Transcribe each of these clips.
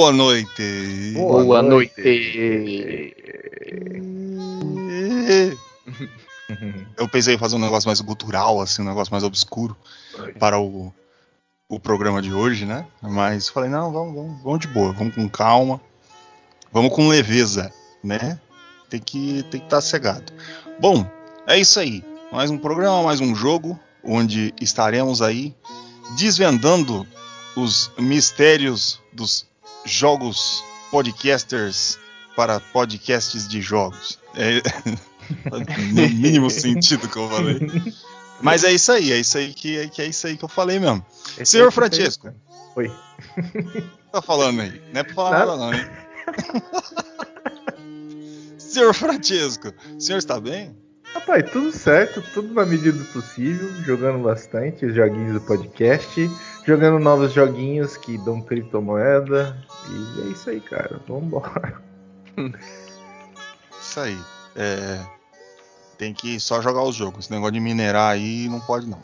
Boa noite. Boa, Boa noite. Eu pensei em fazer um negócio mais cultural, assim, um negócio mais obscuro para o, o programa de hoje, né? Mas falei, não, vamos, vamos, vamos de boa, vamos com calma, vamos com leveza, né? Tem que tem que estar cegado. Bom, é isso aí. Mais um programa, mais um jogo, onde estaremos aí desvendando os mistérios dos jogos podcasters para podcasts de jogos. É no mínimo sentido que eu falei. Mas é isso aí, é isso aí que, que é isso aí que eu falei mesmo. Esse Senhor Francesco. fez, Oi. Tá falando aí? Não é pra falar Nada. nada, não, hein? Senhor Francesco, o senhor está bem? Rapaz, tudo certo, tudo na medida do possível, jogando bastante os joguinhos do podcast, jogando novos joguinhos que dão criptomoeda. E é isso aí, cara. Vambora. Isso aí. É, tem que só jogar os jogos. Esse negócio de minerar aí não pode não.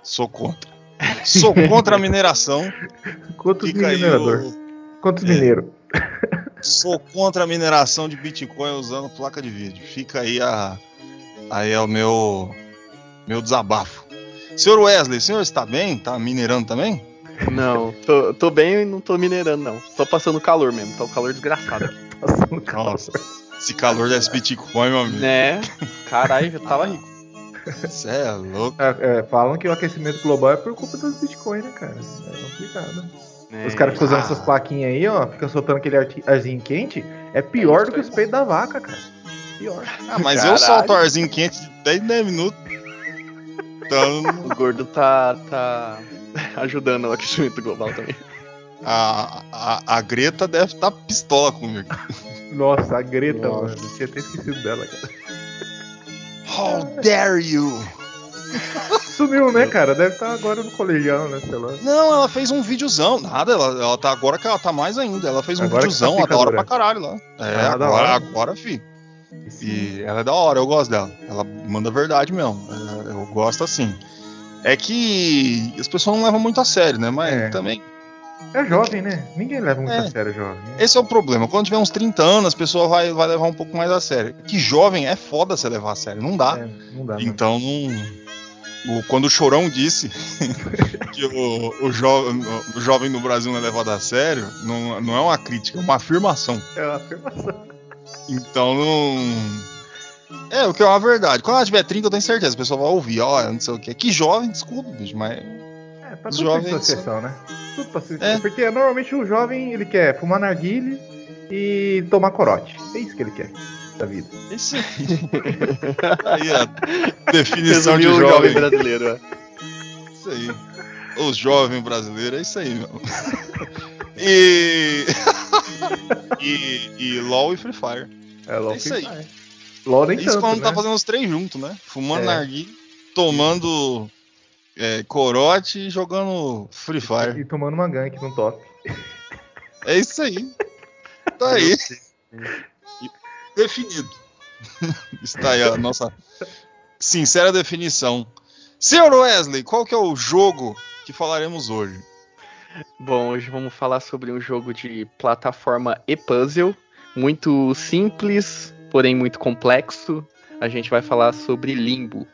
Sou contra. Sou contra a mineração. Quantos Fica minerador? o- Quantos é. mineiros? Sou contra a mineração de Bitcoin usando placa de vídeo. Fica aí a aí é o meu meu desabafo. Senhor Wesley, o senhor está bem? Tá minerando também? Não, tô, tô bem e não tô minerando, não. Só passando calor mesmo, tá um calor desgraçado aqui. Passando calor. Nossa, esse calor desse Bitcoin, meu amigo. Né? Caralho, já tava rico. Você é louco. É, é, falam que o aquecimento global é por culpa dos Bitcoin, né, cara? É complicado. né? Os caras ficam usando Ah. essas plaquinhas aí, ó, ficam soltando aquele arzinho quente, é pior do que os peitos da vaca, cara. Pior. Ah, mas Caralho. eu solto arzinho quente de 10 em 10 minutos. Então, O gordo tá, tá ajudando o aquecimento global também. a, a, a Greta deve estar pistola comigo. Nossa, a Greta, Nossa. mano. Eu tinha até esquecido dela, cara. How dare you? Sumiu, né, cara? Deve estar agora no colegial, né, sei lá. Não, ela fez um videozão. Nada, ela, ela tá agora que ela tá mais ainda. Ela fez um Agora tá videozão, hora picadura. pra caralho lá. É, Ah, da agora, agora, fi. E ela é da hora, eu gosto dela. Ela manda verdade mesmo. É, Eu gosto assim. É que as pessoas não levam muito a sério, né? Mas É. também. É jovem, né? Ninguém leva muito É. a sério jovem. né? Esse é o problema. Quando tiver uns 30 anos, as pessoas vai, vai levar um pouco mais a sério. Que jovem é foda você levar a sério. Não dá. É, não dá, mano. Então, não- o- quando o Chorão disse que o, o, jo- o jovem no Brasil não é levado a sério, não, não é uma crítica, é uma afirmação. É uma afirmação. Então, não. É, o que é uma verdade. Quando ela tiver 30, eu tenho certeza, a pessoa vai ouvir, ó, não sei o que. Que jovem, desculpa, bicho, mas. É, pra tudo tem exceção, né? Tudo pra ser É. Porque normalmente o jovem, ele quer fumar narguile e tomar corote. É isso que ele quer da vida. é Isso aí. aí a definição de Resumiu o jovem. jovem brasileiro, é. Isso aí. Os jovens brasileiros, é isso aí, meu. E. e, e LOL e Free Fire. É LOL É isso aí. LOL nem Isso tanto, quando né? tá fazendo os três juntos, né? Fumando É. narguilha, tomando é, corote e jogando Free Fire. E tomando uma gank no top. É isso aí. Tá aí. E- Definido. Está aí a nossa sincera definição. Senhor Wesley, qual que é o jogo que falaremos hoje? Bom, hoje vamos falar sobre um jogo de plataforma e puzzle, muito simples, porém muito complexo. A gente vai falar sobre Limbo.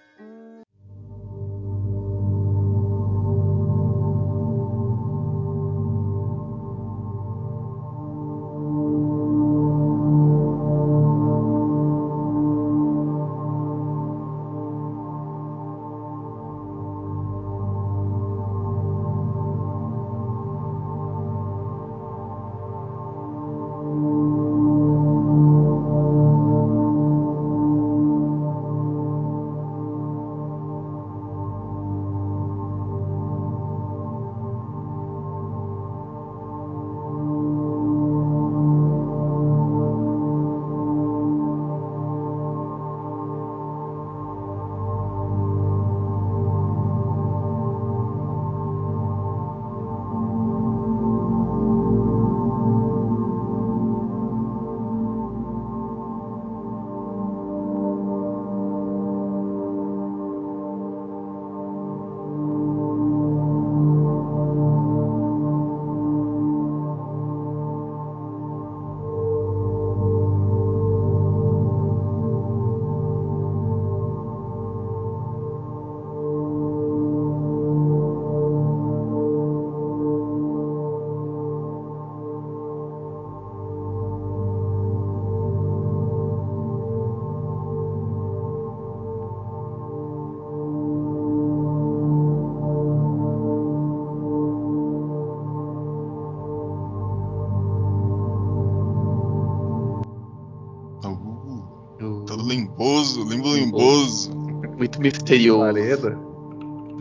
Misterioso.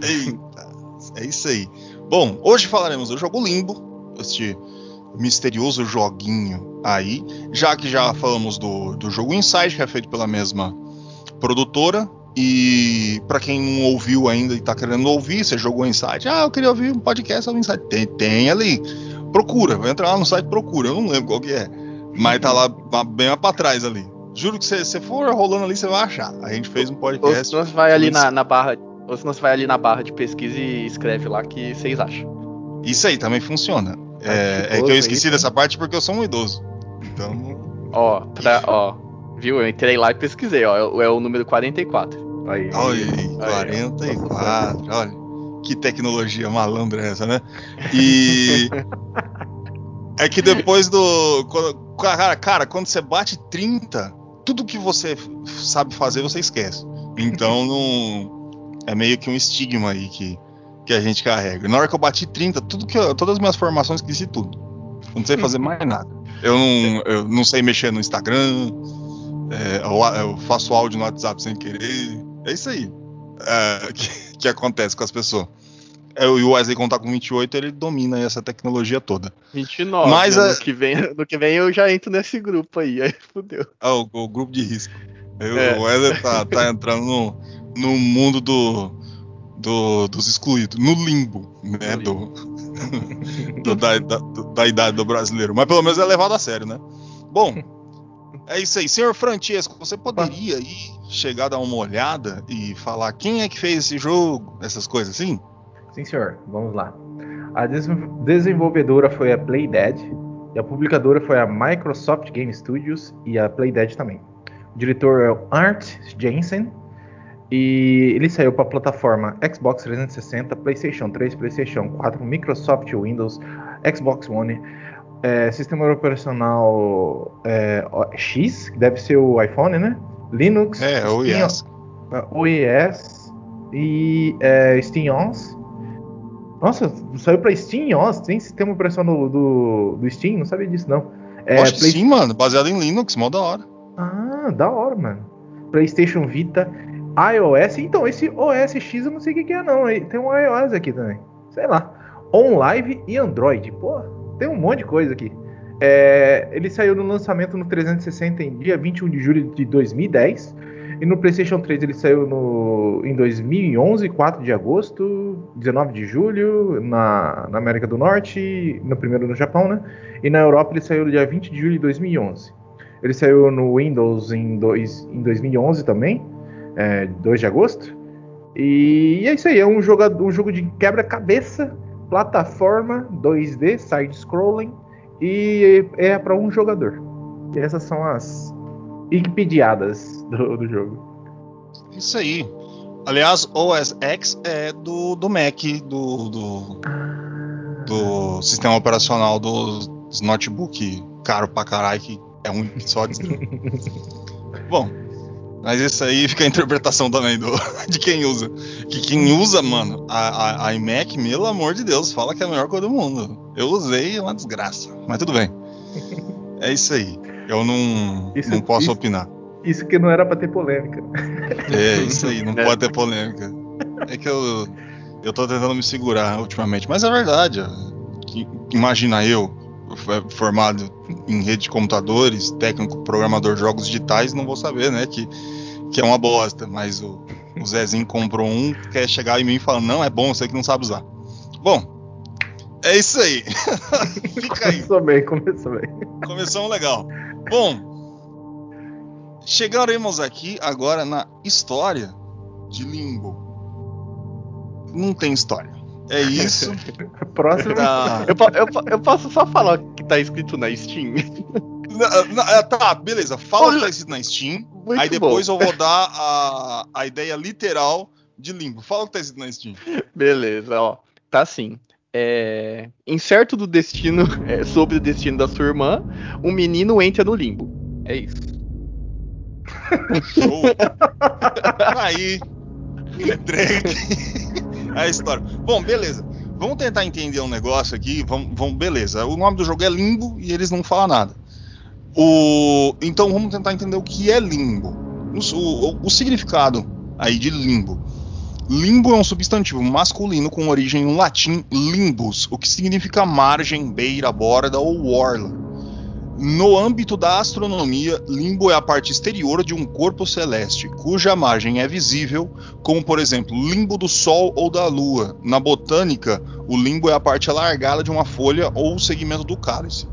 Eita, é isso aí. Bom, hoje falaremos do jogo Limbo, este misterioso joguinho aí. Já que já falamos do, do jogo Inside, que é feito pela mesma produtora. E para quem não ouviu ainda e tá querendo ouvir, você jogou Inside. Ah, eu queria ouvir um podcast sobre Inside. Tem, tem ali. Procura, vai entrar lá no site procura. Eu não lembro qual que é. Mas tá lá bem lá pra trás ali. Juro que se você for rolando ali, você vai achar. A gente fez um Ou podcast. se você vai ali na, na barra. Ou se você vai ali na barra de pesquisa e escreve lá que vocês acham. Isso aí também funciona. É, é que eu esqueci dessa parte porque eu sou um idoso. Então. Ó, pra, ó. Viu? Eu entrei lá e pesquisei, ó. É, o- é o número 44. Aí. Olha aí, 44. Olha. Que tecnologia malandra é essa, né? E. É que depois do. quando- cara, cara, quando você bate 30, tudo que você sabe fazer você esquece. Então não. É meio que um estigma aí que, que a gente carrega. Na hora que eu bati 30, tudo que eu- todas as minhas formações esqueci tudo. Não sei fazer mais nada. Eu não, eu não sei mexer no Instagram. é, eu, eu faço áudio no WhatsApp sem querer. É isso aí é, que, que acontece com as pessoas. É, E o Wesley, quando tá com 28, ele domina essa tecnologia toda. 29. Mas né? a- no, que vem, no que vem eu já entro nesse grupo aí. Aí fudeu. Ah, o, o grupo de risco. Eu- É. O Wesley tá, tá entrando no, no mundo do, do- dos excluídos, no limbo, né? Do, do- da, da- da idade do brasileiro. Mas pelo menos é levado a sério, né? Bom, é isso aí. Senhor Francesco, você poderia aí chegar a dar uma olhada e falar quem é que fez esse jogo, essas coisas assim? Sim, senhor. Vamos lá. A des- desenvolvedora foi a Playdead e a publicadora foi a Microsoft Game Studios e a Playdead também. O diretor é o Art Jensen e ele saiu para a plataforma Xbox 360, PlayStation 3, PlayStation 4, Microsoft Windows, Xbox One, é, sistema operacional é, X, que deve ser o iPhone, né? Linux, É, Steam-. OES e é, SteamOS. Nossa, saiu pra SteamOS, tem sistema operacional do, do, Steam? Não sabia disso, não. É, Acho que Play- sim, mano. Baseado em Linux, mó da hora. Ah, da hora, mano. PlayStation Vita, iOS. Então, esse OS X eu não sei o que, que é, não. Tem um iOS aqui também. Sei lá. OnLive e Android. Pô, tem um monte de coisa aqui. É, ele saiu no lançamento no 360 em dia 21 de julho de 2010. E no PlayStation 3 ele saiu no, em 2011, 4 de agosto, 19 de julho, na, na América do Norte, no primeiro no Japão, né? E na Europa ele saiu no dia 20 de julho de 2011. Ele saiu no Windows em, dois, em 2011 também, é, 2 de agosto. E é isso aí, é um, jogador, um jogo de quebra-cabeça, plataforma, 2D, side-scrolling, e é para um jogador. E essas são as Wikipediadas do, do jogo. Isso aí. Aliás, OS X é do, do Mac, do, do, do sistema operacional dos, notebook caro pra caralho, que é um só. Bom, mas isso aí fica a interpretação também do, de quem usa. Que quem usa, mano, a, a, a iMac, pelo amor de Deus, fala que é a melhor coisa do mundo. Eu usei, é uma desgraça. Mas tudo bem. É isso aí. Eu não, Isso- não posso isso- opinar. Isso que não era pra ter polêmica. É, isso aí, não É. pode ter polêmica. É que eu, eu tô tentando me segurar ultimamente, mas é verdade. Que- Imagina eu, f- formado em rede de computadores, técnico programador de jogos digitais, não vou saber, né? Que, que é uma bosta, mas o, o Zezinho comprou um, quer chegar em mim e falar, não, é bom, você que não sabe usar. Bom, é isso aí. Fica aí. Começou bem, começou bem. Começamos legal. Bom, chegaremos aqui agora na história de Limbo. Não tem história. É isso. Próximo. Tá, Eu, eu eu posso só falar o que tá escrito na Steam? Na- na- tá, beleza. Fala o que tá escrito na Steam. Muito aí depois bom. eu vou dar a, a ideia literal de Limbo. Fala o que tá escrito na Steam. Beleza, ó. Tá assim. É... Incerto do destino, é, sobre o destino da sua irmã, um menino entra no limbo. É isso. Show. Aí, a história. Bom, beleza. Vamos tentar entender um negócio aqui. Vamos, vamos, beleza. O nome do jogo é Limbo e eles não falam nada. O, então vamos tentar entender o que é Limbo. o, o, o significado aí de limbo. Limbo é um substantivo masculino com origem no latim limbus, o que significa margem, beira, borda ou orla. No âmbito da astronomia, limbo é a parte exterior de um corpo celeste, cuja margem é visível, como por exemplo, limbo do Sol ou da Lua. Na botânica, o limbo é a parte alargada de uma folha ou segmento do cálice.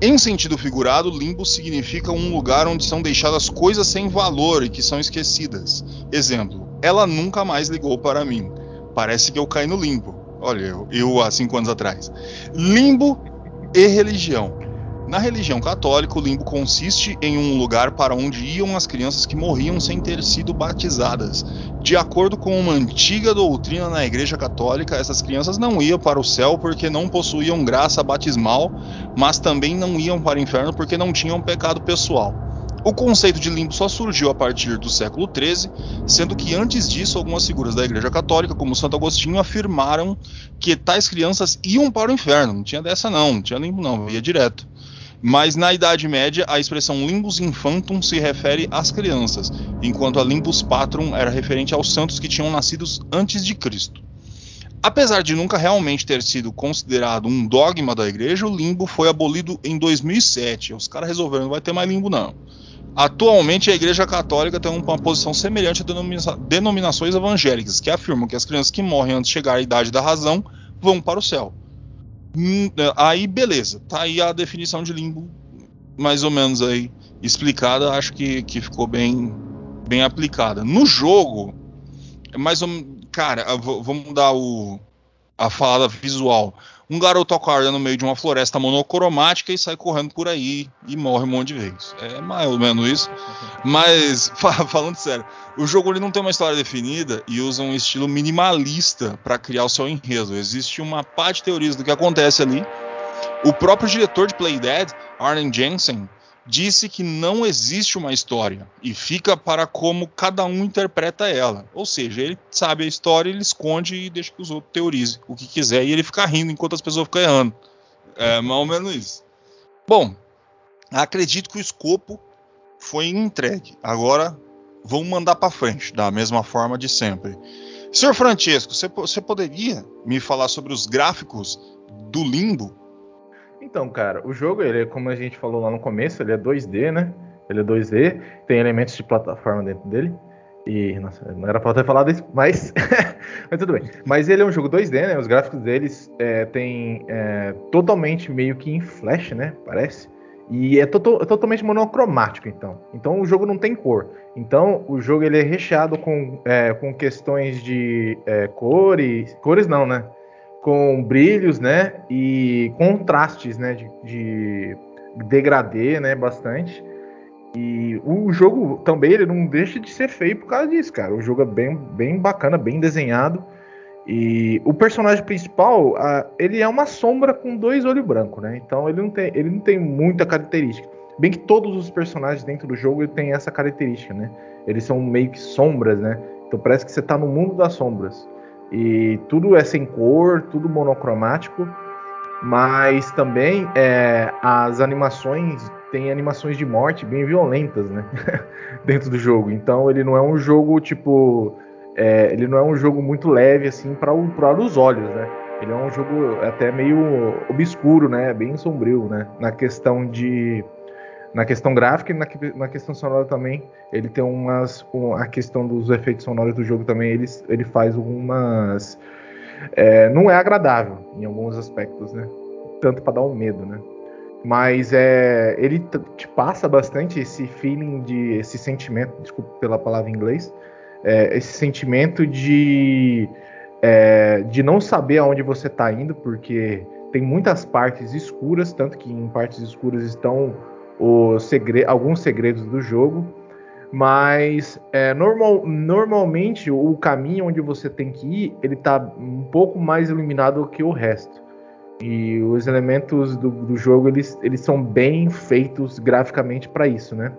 Em sentido figurado, limbo significa um lugar onde são deixadas coisas sem valor e que são esquecidas. Exemplo: ela nunca mais ligou para mim. Parece que eu caí no limbo. Olha, eu, eu há cinco anos atrás. Limbo e religião. Na religião católica, o limbo consiste em um lugar para onde iam as crianças que morriam sem ter sido batizadas. De acordo com uma antiga doutrina na Igreja Católica, essas crianças não iam para o céu porque não possuíam graça batismal, mas também não iam para o inferno porque não tinham pecado pessoal. O conceito de limbo só surgiu a partir do século XIII, sendo que antes disso algumas figuras da Igreja Católica, como Santo Agostinho, afirmaram que tais crianças iam para o inferno. Não tinha dessa não, não tinha limbo não, ia direto. Mas na Idade Média, a expressão limbus infantum se refere às crianças, enquanto a limbus patrum era referente aos santos que tinham nascido antes de Cristo. Apesar de nunca realmente ter sido considerado um dogma da igreja, o limbo foi abolido em 2007. Os caras resolveram, não vai ter mais limbo não. Atualmente, a Igreja Católica tem uma posição semelhante a denomina denominações evangélicas, que afirmam que as crianças que morrem antes de chegar à idade da razão vão para o céu. Hum, é, aí, beleza. Tá aí a definição de limbo, mais ou menos aí explicada. Acho que, que ficou bem, bem aplicada. No jogo, é mais ou Cara, vamos dar o, a falada visual. Um garoto acorda no meio de uma floresta monocromática e sai correndo por aí e morre um monte de vezes. É mais ou menos isso. Mas, falando sério, o jogo ele não tem uma história definida e usa um estilo minimalista para criar o seu enredo. Existe uma parte de teorias do que acontece ali. O próprio diretor de Play Dead, Arlen Jensen, disse que não existe uma história e fica para como cada um interpreta ela. Ou seja, ele sabe a história, ele esconde e deixa que os outros teorizem o que quiser e ele fica rindo enquanto as pessoas ficam errando. É mais ou menos isso. Bom, acredito que o escopo foi entregue. Agora vamos mandar para frente, da mesma forma de sempre. Senhor Francesco, você poderia me falar sobre os gráficos do Limbo? Então, cara, o jogo, ele, como a gente falou lá no começo, ele é 2D, né? Ele é 2D, tem elementos de plataforma dentro dele. E, nossa, não era pra ter falado isso, mas. mas tudo bem. Mas ele é um jogo 2D, né? Os gráficos deles é, tem é, totalmente meio que em flash, né? Parece. E é, to é, totalmente monocromático, então. Então o jogo não tem cor. Então o jogo ele é recheado com, é, com questões de é, cores. Cores não, né? Com brilhos, né, e contrastes, né, de, de degradê, né, bastante. E o jogo também ele não deixa de ser feio por causa disso, cara. O jogo é bem, bem bacana, bem desenhado. E o personagem principal, ele é uma sombra com dois olhos brancos, né? Então ele não tem, ele não tem muita característica. Bem que todos os personagens dentro do jogo têm essa característica, né? Eles são meio que sombras, né? Então parece que você está no mundo das sombras. E tudo é sem cor, tudo monocromático, mas também é, as animações tem animações de morte bem violentas, né? Dentro do jogo. Então ele não é um jogo tipo, é, ele não é um jogo muito leve assim para os olhos, né? Ele é um jogo até meio obscuro, né? Bem sombrio, né? Na questão de na questão gráfica e na, na questão sonora também. Ele tem umas. Um, a questão dos efeitos sonoros do jogo também, ele, ele faz algumas. É, não é agradável em alguns aspectos, né? Tanto para dar um medo, né? Mas é, ele te passa bastante esse feeling de. esse sentimento, desculpa pela palavra em inglês, é, esse sentimento de. É, de não saber aonde você está indo, porque tem muitas partes escuras, tanto que em partes escuras estão segre alguns segredos do jogo, mas é, normal, normalmente o caminho onde você tem que ir ele está um pouco mais iluminado que o resto. E os elementos do, do jogo eles, eles são bem feitos graficamente para isso, né?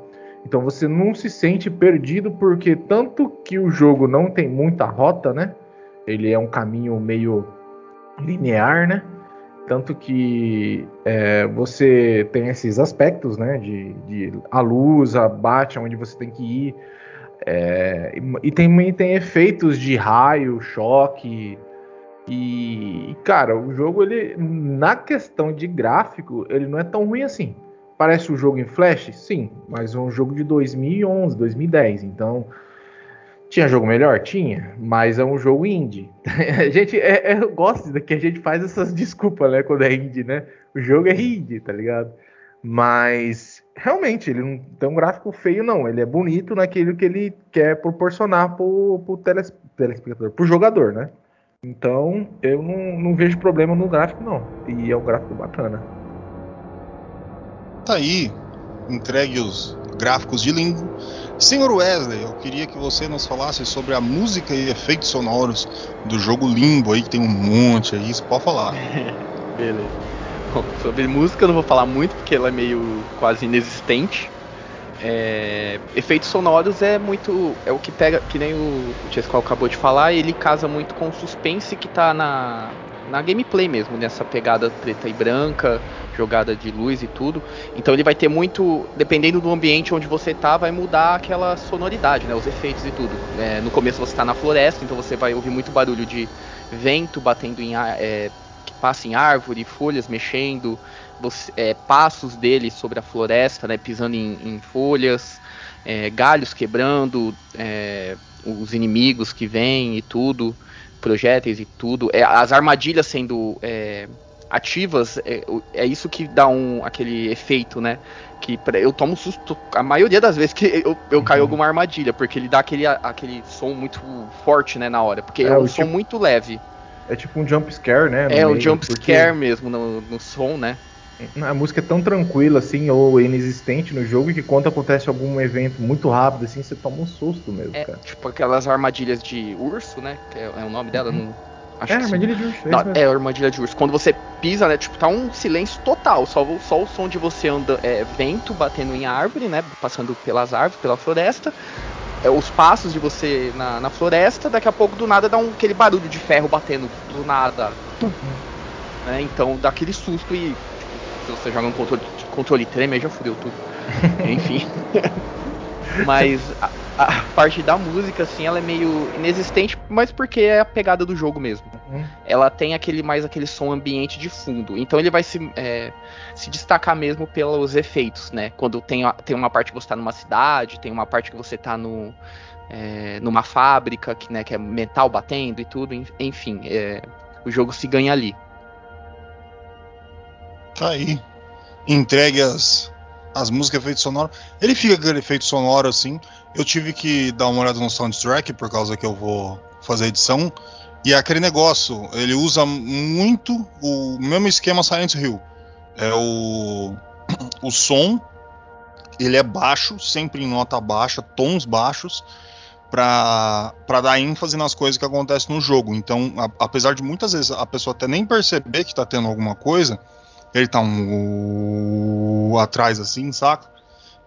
Então você não se sente perdido porque tanto que o jogo não tem muita rota, né? Ele é um caminho meio linear, né? Tanto que é, você tem esses aspectos, né? De, de, a luz, a bate onde você tem que ir. É, e também tem efeitos de raio, choque. E, cara, o jogo, ele, na questão de gráfico, ele não é tão ruim assim. Parece um jogo em Flash? Sim, mas é um jogo de 2011, 2010. Então, tinha jogo melhor? Tinha, mas é um jogo indie. a gente, é, é, gosto que a gente faz essas desculpas, né, quando é indie, né? O jogo é indie, tá ligado? Mas realmente ele não tem um gráfico feio, não. Ele é bonito naquilo que ele quer proporcionar pro, pro teles, telespectador, pro jogador, né? Então eu não, não vejo problema no gráfico, não. E é um gráfico bacana. Tá aí, entregue os gráficos de Limbo. Senhor Wesley, eu queria que você nos falasse sobre a música e efeitos sonoros do jogo Limbo aí, que tem um monte aí, você pode falar. Beleza. Bom, sobre música eu não vou falar muito porque ela é meio quase inexistente. É, efeitos sonoros é muito. É o que pega. Que nem o, o acabou de falar, ele casa muito com o suspense que tá na, na gameplay mesmo, nessa pegada preta e branca, jogada de luz e tudo. Então ele vai ter muito. Dependendo do ambiente onde você tá, vai mudar aquela sonoridade, né? Os efeitos e tudo. É, no começo você tá na floresta, então você vai ouvir muito barulho de vento batendo em. É, passa em árvore, folhas mexendo, você, é, passos dele sobre a floresta, né, pisando em, em folhas, é, galhos quebrando, é, os inimigos que vêm e tudo, projéteis e tudo, é, as armadilhas sendo é, ativas, é, é, isso que dá um, aquele efeito, né? Que eu tomo susto a maioria das vezes que eu, eu caio em uhum. alguma armadilha, porque ele dá aquele, aquele som muito forte, né, na hora, porque é, é um som tipo... muito leve. É tipo um jump scare, né? É, um jump porque... scare mesmo no, no som, né? A música é tão tranquila, assim, ou inexistente no jogo, que quando acontece algum evento muito rápido, assim, você toma um susto mesmo, é, cara. Tipo aquelas armadilhas de urso, né? Que é, é o nome dela, não. Acho é, armadilha sim. de urso. É, não, é, armadilha de urso. Quando você pisa, né? Tipo, tá um silêncio total. Só, só o som de você anda, é, vento batendo em árvore, né? Passando pelas árvores, pela floresta é, os passos de você na, na, floresta, daqui a pouco do nada dá um, aquele barulho de ferro batendo do nada. Né? Então dá aquele susto e se você joga um controle, controle treme, já fudeu tudo. Enfim. Mas a, a, parte da música, assim, ela é meio inexistente, mas porque é a pegada do jogo mesmo. Uhum. Ela tem aquele mais aquele som ambiente de fundo. Então ele vai se, é, se destacar mesmo pelos efeitos, né? Quando tem, tem uma parte que você tá numa cidade, tem uma parte que você tá no, é, numa fábrica, que, né, que é metal batendo e tudo, enfim, é, o jogo se ganha ali. Tá aí. Entregue as, as músicas, efeito sonoro. Ele fica com aquele efeito sonoro assim. Eu tive que dar uma olhada no soundtrack por causa que eu vou fazer edição. E é aquele negócio, ele usa muito o mesmo esquema Silent Hill. É o, o som, ele é baixo, sempre em nota baixa, tons baixos, para dar ênfase nas coisas que acontecem no jogo. Então, a, apesar de muitas vezes a pessoa até nem perceber que está tendo alguma coisa, ele tá um uh, atrás assim, saca?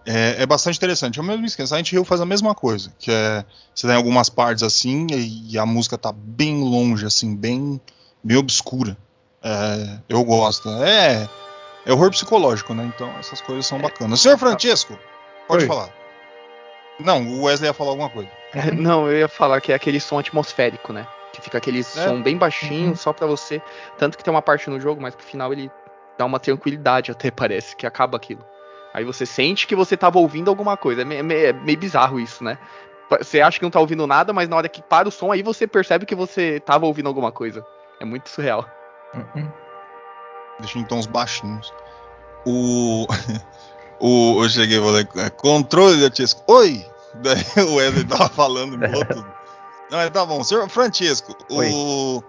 É, é, bastante interessante. É o mesmo esquema. Silent Hill faz a mesma coisa, que é você tem algumas partes assim e, e a música tá bem longe, assim, bem, bem obscura. É, eu gosto. É, é horror psicológico, né? Então essas coisas são bacanas. Senhor Francisco, pode Oi. falar. Não, o Wesley ia falar alguma coisa. Não, eu ia falar que é aquele som atmosférico, né? Que fica aquele é. som bem baixinho, uhum. só pra você. Tanto que tem uma parte no jogo, mas pro final ele dá uma tranquilidade até, parece, que acaba aquilo. Aí você sente que você tava ouvindo alguma coisa. É meio, é meio bizarro isso, né? Você acha que não tá ouvindo nada, mas na hora que para o som, aí você percebe que você tava ouvindo alguma coisa. É muito surreal. Uhum. Deixa em tons baixinhos. O. o eu cheguei e falei, é, controle da Oi! Daí o Wesley tava falando, tudo. Não, tá bom. Senhor Francisco, Oi. o.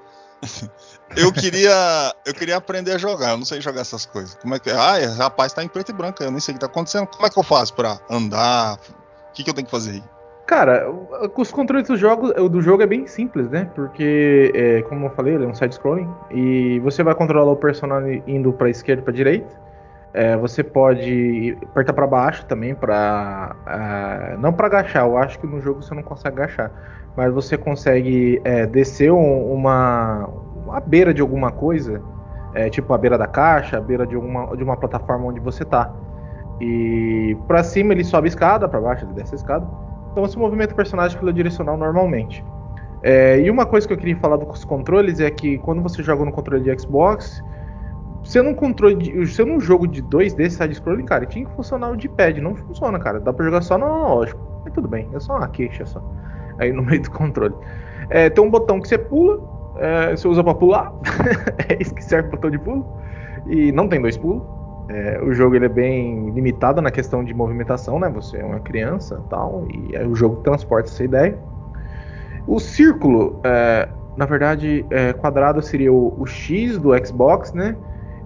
Eu queria, eu queria aprender a jogar. Eu não sei jogar essas coisas. Como é que? Ah, rapaz, tá em preto e branco. Eu nem sei o que tá acontecendo. Como é que eu faço para andar? O que, que eu tenho que fazer aí? Cara, os controles do jogo, do jogo é bem simples, né? Porque, é, como eu falei, ele é um side-scrolling. E você vai controlar o personagem indo pra esquerda e pra direita. É, você pode apertar para baixo também para uh, não para agachar. Eu acho que no jogo você não consegue agachar, mas você consegue é, descer um, uma a beira de alguma coisa, é, tipo a beira da caixa, a beira de, uma de uma plataforma onde você tá. E para cima ele sobe a escada, para baixo ele desce a escada. Então você movimenta o personagem pela direcional normalmente. É, e uma coisa que eu queria falar dos controles é que quando você joga no controle de Xbox, você num controle de, você num jogo de 2D side-scrolling, cara, tinha que funcionar o D-pad, não funciona, cara. Dá pra jogar só no analógico. Mas tudo bem, é só uma queixa só. Aí no meio do controle. É, tem um botão que você pula, é, você usa pra pular. é isso que serve o botão de pulo. E não tem dois pulos. É, o jogo ele é bem limitado na questão de movimentação, né? Você é uma criança tal, e o jogo transporta essa ideia. O círculo, é, na verdade, é, quadrado seria o, o, X do Xbox, né?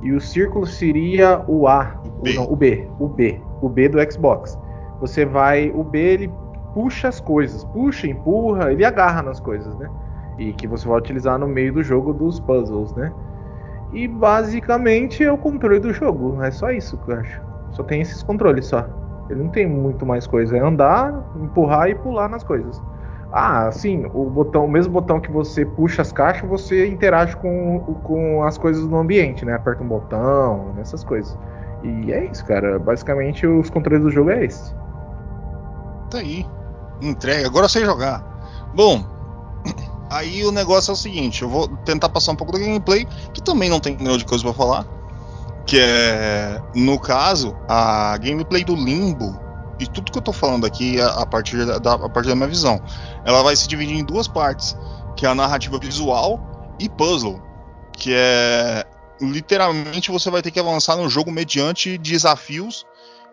E o círculo seria o A, o B. O, não, o B, o B, o B do Xbox. Você vai, o B ele puxa as coisas, puxa, empurra, ele agarra nas coisas, né? E que você vai utilizar no meio do jogo dos puzzles, né? E basicamente é o controle do jogo, é só isso que eu acho. Só tem esses controles só. Ele não tem muito mais coisa, é andar, empurrar e pular nas coisas. Ah, sim, o botão, o mesmo botão que você puxa as caixas, você interage com, com as coisas no ambiente, né? Aperta um botão, essas coisas. E é isso, cara. Basicamente os controles do jogo é esse. Tá aí. Entrega, agora sei jogar. Bom, aí o negócio é o seguinte, eu vou tentar passar um pouco da gameplay, que também não tem nenhuma de coisa para falar. Que é, no caso, a gameplay do Limbo e tudo que eu tô falando aqui a, a partir da, a partir da minha visão. Ela vai se dividir em duas partes, que é a narrativa visual e puzzle, que é literalmente você vai ter que avançar no jogo mediante desafios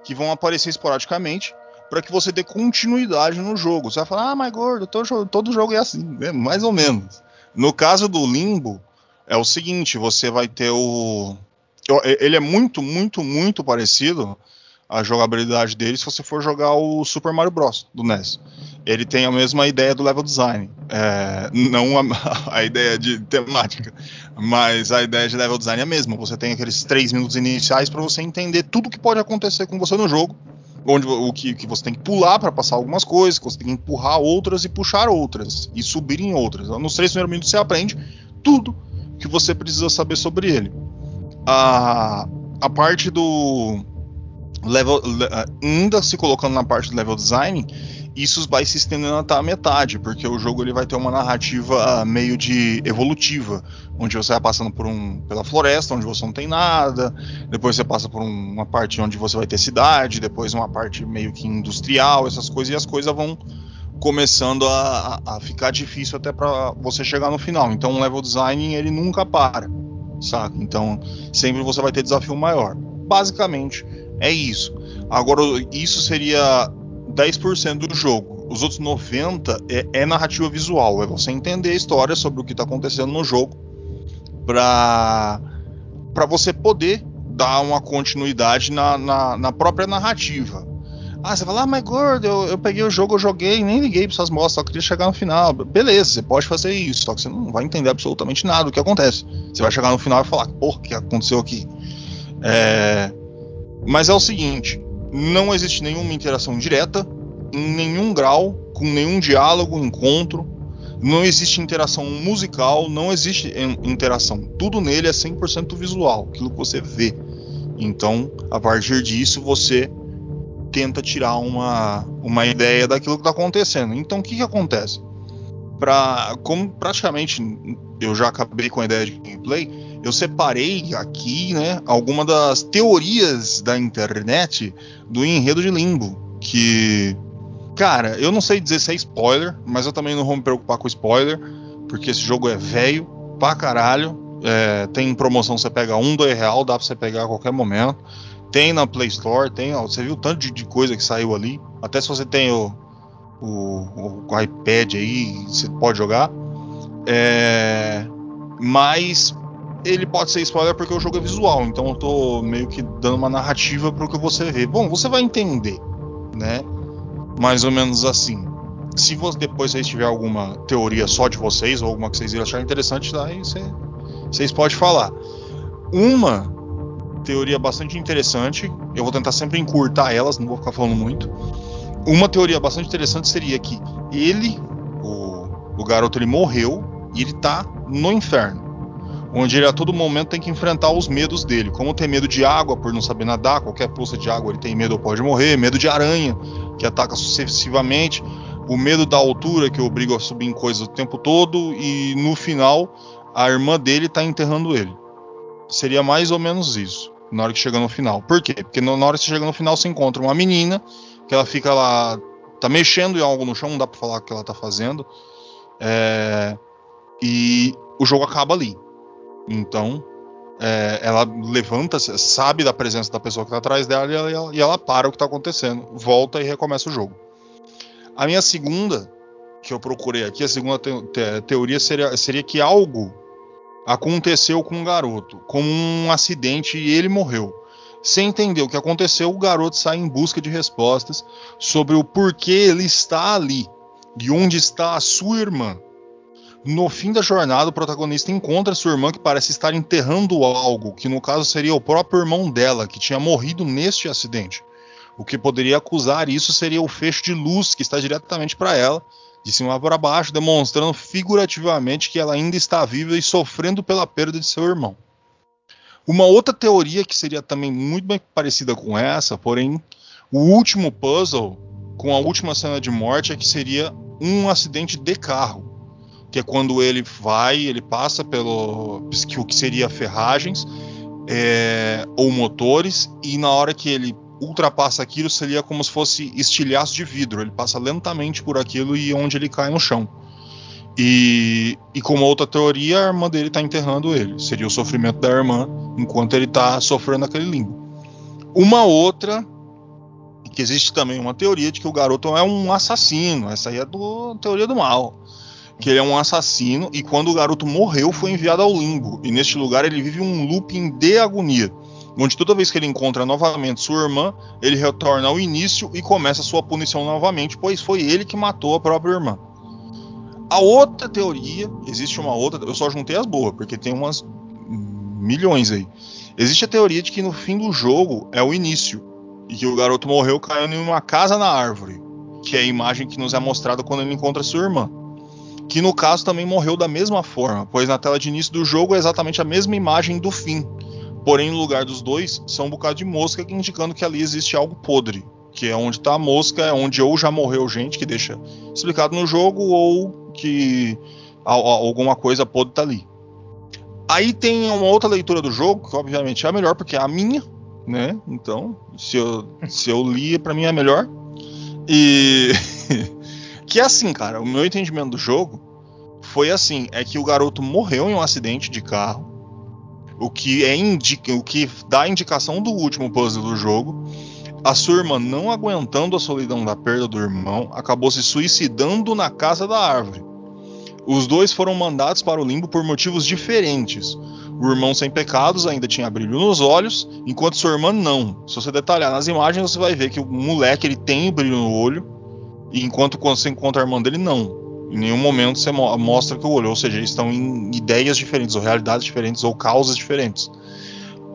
que vão aparecer esporadicamente para que você dê continuidade no jogo. Você vai falar, ah, mas gordo, todo, todo jogo é assim, né? mais ou menos. No caso do Limbo, é o seguinte: você vai ter o. Ele é muito, muito, muito parecido a jogabilidade dele se você for jogar o Super Mario Bros. do NES. Ele tem a mesma ideia do level design. É, não a, a, ideia de temática, mas a ideia de level design é a mesma. Você tem aqueles três minutos iniciais para você entender tudo que pode acontecer com você no jogo. Onde o que, que você tem que pular para passar algumas coisas, que você tem que empurrar outras e puxar outras, e subir em outras. Nos três primeiros minutos você aprende tudo que você precisa saber sobre ele. A, a parte do, level, ah, ainda se colocando na parte do level design, isso vai se estendendo até a metade, porque o jogo ele vai ter uma narrativa meio de evolutiva, onde você vai passando por um, pela floresta, onde você não tem nada, depois você passa por um, uma parte onde você vai ter cidade, depois uma parte meio que industrial, essas coisas, e as coisas vão começando a, a ficar difícil até para você chegar no final. Então o level design ele nunca para, saca? Então sempre você vai ter desafio maior. Basicamente, é isso. Agora, isso seria 10% do jogo. Os outros 90% é, é, narrativa visual. É você entender a história sobre o que está acontecendo no jogo para para você poder dar uma continuidade na, na, na, própria narrativa. Ah, você fala, ah, mas gordo, eu, eu peguei o jogo, eu joguei, nem liguei para essas mostras, só queria chegar no final. Beleza, você pode fazer isso, só que você não vai entender absolutamente nada do que acontece. Você vai chegar no final e falar, porra, o que aconteceu aqui? É, mas é o seguinte: não existe nenhuma interação direta, em nenhum grau, com nenhum diálogo, encontro. Não existe interação musical, não existe interação. Tudo nele é 100% visual, aquilo que você vê. Então, a partir disso, você tenta tirar uma, uma ideia daquilo que está acontecendo. Então, o que, que acontece? Pra, como praticamente eu já acabei com a ideia de gameplay, eu separei aqui, né, algumas das teorias da internet do enredo de Limbo, que cara, eu não sei dizer se é spoiler, mas eu também não vou me preocupar com spoiler, porque esse jogo é velho pra caralho. É, tem promoção, você pega um, dois real, dá pra você pegar a qualquer momento. Tem na Play Store, tem, ó, você viu o tanto de, de, coisa que saiu ali. Até se você tem o, o, o iPad aí, você pode jogar. É, mas ele pode ser spoiler porque o jogo é visual, então eu tô meio que dando uma narrativa para o que você vê. Bom, você vai entender, né? Mais ou menos assim. Se você, depois vocês tiver alguma teoria só de vocês, ou alguma que vocês acharem interessante, daí você, vocês podem falar. Uma teoria bastante interessante, eu vou tentar sempre encurtar elas, não vou ficar falando muito. Uma teoria bastante interessante seria que ele, o, o garoto, ele morreu e ele tá no inferno onde ele a todo momento tem que enfrentar os medos dele. Como tem medo de água por não saber nadar, qualquer poça de água ele tem medo ou pode morrer, medo de aranha, que ataca sucessivamente, o medo da altura, que obriga a subir em coisas o tempo todo, e no final a irmã dele está enterrando ele. Seria mais ou menos isso, na hora que chega no final. Por quê? Porque na hora que você chega no final, você encontra uma menina, que ela fica lá, tá mexendo em algo no chão, não dá pra falar o que ela tá fazendo. É, e o jogo acaba ali. Então, é, ela levanta, sabe da presença da pessoa que está atrás dela e ela, e ela para o que está acontecendo, volta e recomeça o jogo. A minha segunda, que eu procurei aqui, a segunda te te teoria seria, seria que algo aconteceu com o garoto, como um acidente e ele morreu. Sem entender o que aconteceu, o garoto sai em busca de respostas sobre o porquê ele está ali e onde está a sua irmã. No fim da jornada, o protagonista encontra sua irmã que parece estar enterrando algo, que no caso seria o próprio irmão dela, que tinha morrido neste acidente. O que poderia acusar isso seria o fecho de luz que está diretamente para ela, de cima para baixo, demonstrando figurativamente que ela ainda está viva e sofrendo pela perda de seu irmão. Uma outra teoria que seria também muito bem parecida com essa, porém, o último puzzle com a última cena de morte é que seria um acidente de carro que é quando ele vai, ele passa pelo o que seria ferragens é, ou motores, e na hora que ele ultrapassa aquilo seria como se fosse estilhaço de vidro. Ele passa lentamente por aquilo e onde ele cai no chão. E, e como outra teoria, a irmã dele está enterrando ele. Seria o sofrimento da irmã enquanto ele está sofrendo aquele limbo. Uma outra, que existe também uma teoria de que o garoto é um assassino. Essa aí é do teoria do mal que ele é um assassino e quando o garoto morreu foi enviado ao limbo. E neste lugar ele vive um looping de agonia, onde toda vez que ele encontra novamente sua irmã, ele retorna ao início e começa sua punição novamente, pois foi ele que matou a própria irmã. A outra teoria, existe uma outra, eu só juntei as boas, porque tem umas milhões aí. Existe a teoria de que no fim do jogo é o início, e que o garoto morreu caindo em uma casa na árvore, que é a imagem que nos é mostrada quando ele encontra sua irmã que no caso também morreu da mesma forma, pois na tela de início do jogo é exatamente a mesma imagem do fim. Porém, no lugar dos dois, são um bocado de mosca indicando que ali existe algo podre. Que é onde está a mosca, é onde ou já morreu gente, que deixa explicado no jogo, ou que alguma coisa podre está ali. Aí tem uma outra leitura do jogo, que obviamente é a melhor, porque é a minha, né? Então, se eu, se eu li, para mim é melhor. E Que é assim, cara, o meu entendimento do jogo foi assim: é que o garoto morreu em um acidente de carro. O que, é indica, o que dá a indicação do último puzzle do jogo. A sua irmã, não aguentando a solidão da perda do irmão, acabou se suicidando na casa da árvore. Os dois foram mandados para o limbo por motivos diferentes. O irmão sem pecados ainda tinha brilho nos olhos, enquanto sua irmã não. Se você detalhar nas imagens, você vai ver que o moleque ele tem brilho no olho, enquanto quando você encontra a irmã dele, não. Em nenhum momento você mo mostra que o olho, ou seja, eles estão em ideias diferentes, ou realidades diferentes, ou causas diferentes.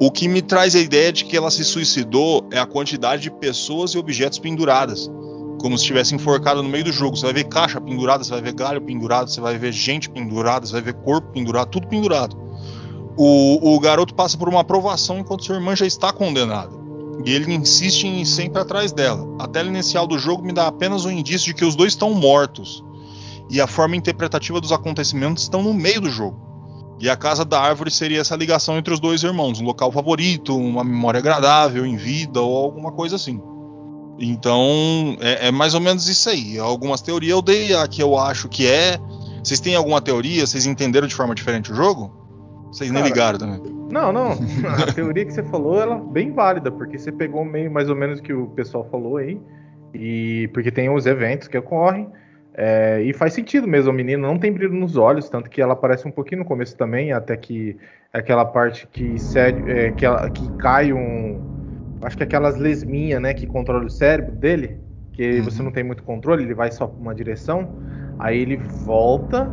O que me traz a ideia de que ela se suicidou é a quantidade de pessoas e objetos penduradas. Como se estivesse enforcado no meio do jogo. Você vai ver caixa pendurada, você vai ver galho pendurado, você vai ver gente pendurada, você vai ver corpo pendurado, tudo pendurado. O, o garoto passa por uma aprovação enquanto sua irmã já está condenada. E ele insiste em ir sempre atrás dela. A tela inicial do jogo me dá apenas um indício de que os dois estão mortos. E a forma interpretativa dos acontecimentos estão no meio do jogo. E a casa da árvore seria essa ligação entre os dois irmãos, um local favorito, uma memória agradável em vida ou alguma coisa assim. Então é, é mais ou menos isso aí. Algumas teorias eu dei a que eu acho que é. Vocês têm alguma teoria? Vocês entenderam de forma diferente o jogo? Vocês nem ligaram também. Não, não. A teoria que você falou, ela é bem válida, porque você pegou meio mais ou menos o que o pessoal falou aí. E porque tem os eventos que ocorrem. É, e faz sentido mesmo, a menina não tem brilho nos olhos, tanto que ela aparece um pouquinho no começo também, até que aquela parte que, é, que, ela, que cai um. Acho que aquelas lesminhas, né, que controla o cérebro dele, que uhum. você não tem muito controle, ele vai só pra uma direção, aí ele volta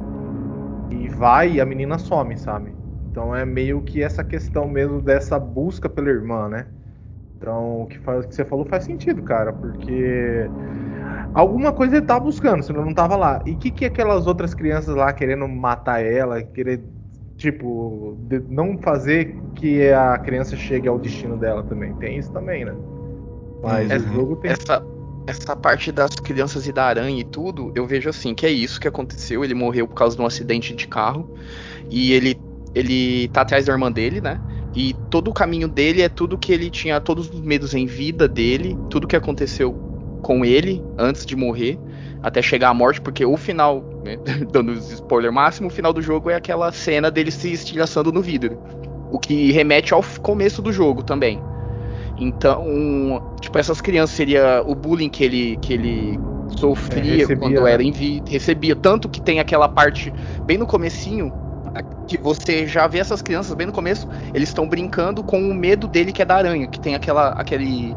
e vai e a menina some, sabe? Então é meio que essa questão mesmo dessa busca pela irmã, né? Então o que, faz, o que você falou faz sentido, cara, porque alguma coisa ele tava buscando, senão não tava lá. E o que, que aquelas outras crianças lá querendo matar ela, querer Tipo, de não fazer que a criança chegue ao destino dela também. Tem isso também, né? Mas Uhum. o jogo tem. Essa, essa parte das crianças e da aranha e tudo, eu vejo assim, que é isso que aconteceu. Ele morreu por causa de um acidente de carro. E ele, ele tá atrás da irmã dele, né? E todo o caminho dele é tudo que ele tinha, todos os medos em vida dele, tudo que aconteceu com ele antes de morrer, até chegar à morte, porque o final, né, dando os spoiler máximo, o final do jogo é aquela cena dele se estilhaçando no vidro. O que remete ao começo do jogo também. Então, tipo, essas crianças seria o bullying que ele, que ele sofria É, recebia, quando né? era em vida, recebia. Tanto que tem aquela parte bem no comecinho, que você já vê essas crianças bem no começo, eles estão brincando com o medo dele que é da aranha, que tem aquela, aquele,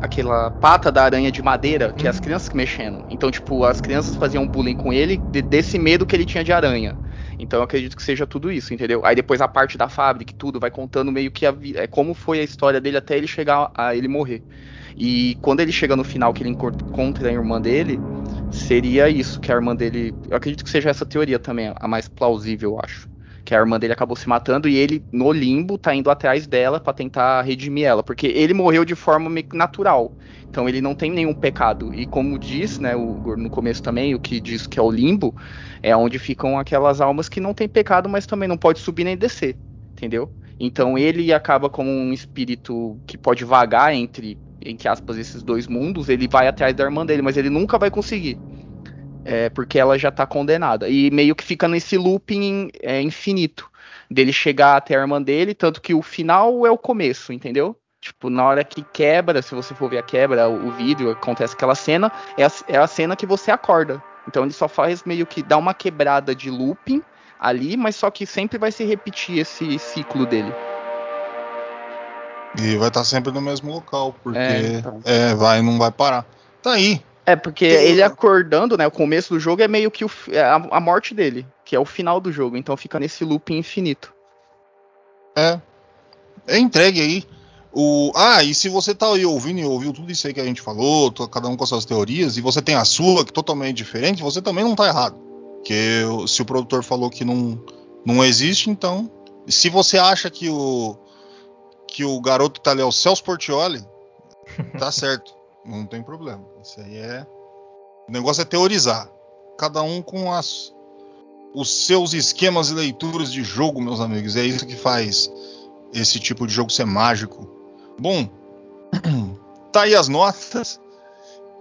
aquela pata da aranha de madeira, que é as Uhum. crianças que mexendo. Então, tipo, as crianças faziam bullying com ele de- desse medo que ele tinha de aranha. Então eu acredito que seja tudo isso, entendeu? Aí depois a parte da fábrica e tudo vai contando meio que a é como foi a história dele até ele chegar a ele morrer. E quando ele chega no final que ele encontra a irmã dele, seria isso, que a irmã dele, eu acredito que seja essa teoria também, a mais plausível, eu acho. Que a irmã dele acabou se matando e ele no limbo tá indo atrás dela pra tentar redimir ela, porque ele morreu de forma natural. Então ele não tem nenhum pecado. E como diz, né, o, no começo também, o que diz que é o limbo, é onde ficam aquelas almas que não têm pecado, mas também não pode subir nem descer, entendeu? Então ele acaba como um espírito que pode vagar entre, entre aspas, esses dois mundos, ele vai atrás da irmã dele, mas ele nunca vai conseguir. É, porque ela já tá condenada. E meio que fica nesse looping é, infinito. Dele chegar até a irmã dele, tanto que o final é o começo, entendeu? Tipo, na hora que quebra, se você for ver a quebra, o, o vídeo, acontece aquela cena, é a, é a cena que você acorda. Então ele só faz meio que dar uma quebrada de looping ali, mas só que sempre vai se repetir esse ciclo dele. E vai estar sempre no mesmo local, porque É, é, então. vai, não vai parar. Tá aí. É, porque ele acordando, né? O começo do jogo é meio que o, é a, a morte dele, que é o final do jogo. Então fica nesse looping infinito. É. É entregue aí. O... Ah, e se você tá aí ouvindo e ouviu tudo isso aí que a gente falou, cada um com as suas teorias, e você tem a sua, que é totalmente diferente, você também não tá errado. Porque se o produtor falou que não, não existe, então. Se você acha que o. que o garoto tá ali é o Celso Portioli, tá certo. Não tem problema. Isso aí é. O negócio é teorizar. Cada um com as. Os seus esquemas e leituras de jogo, meus amigos. É isso que faz esse tipo de jogo ser mágico. Bom, tá aí as notas.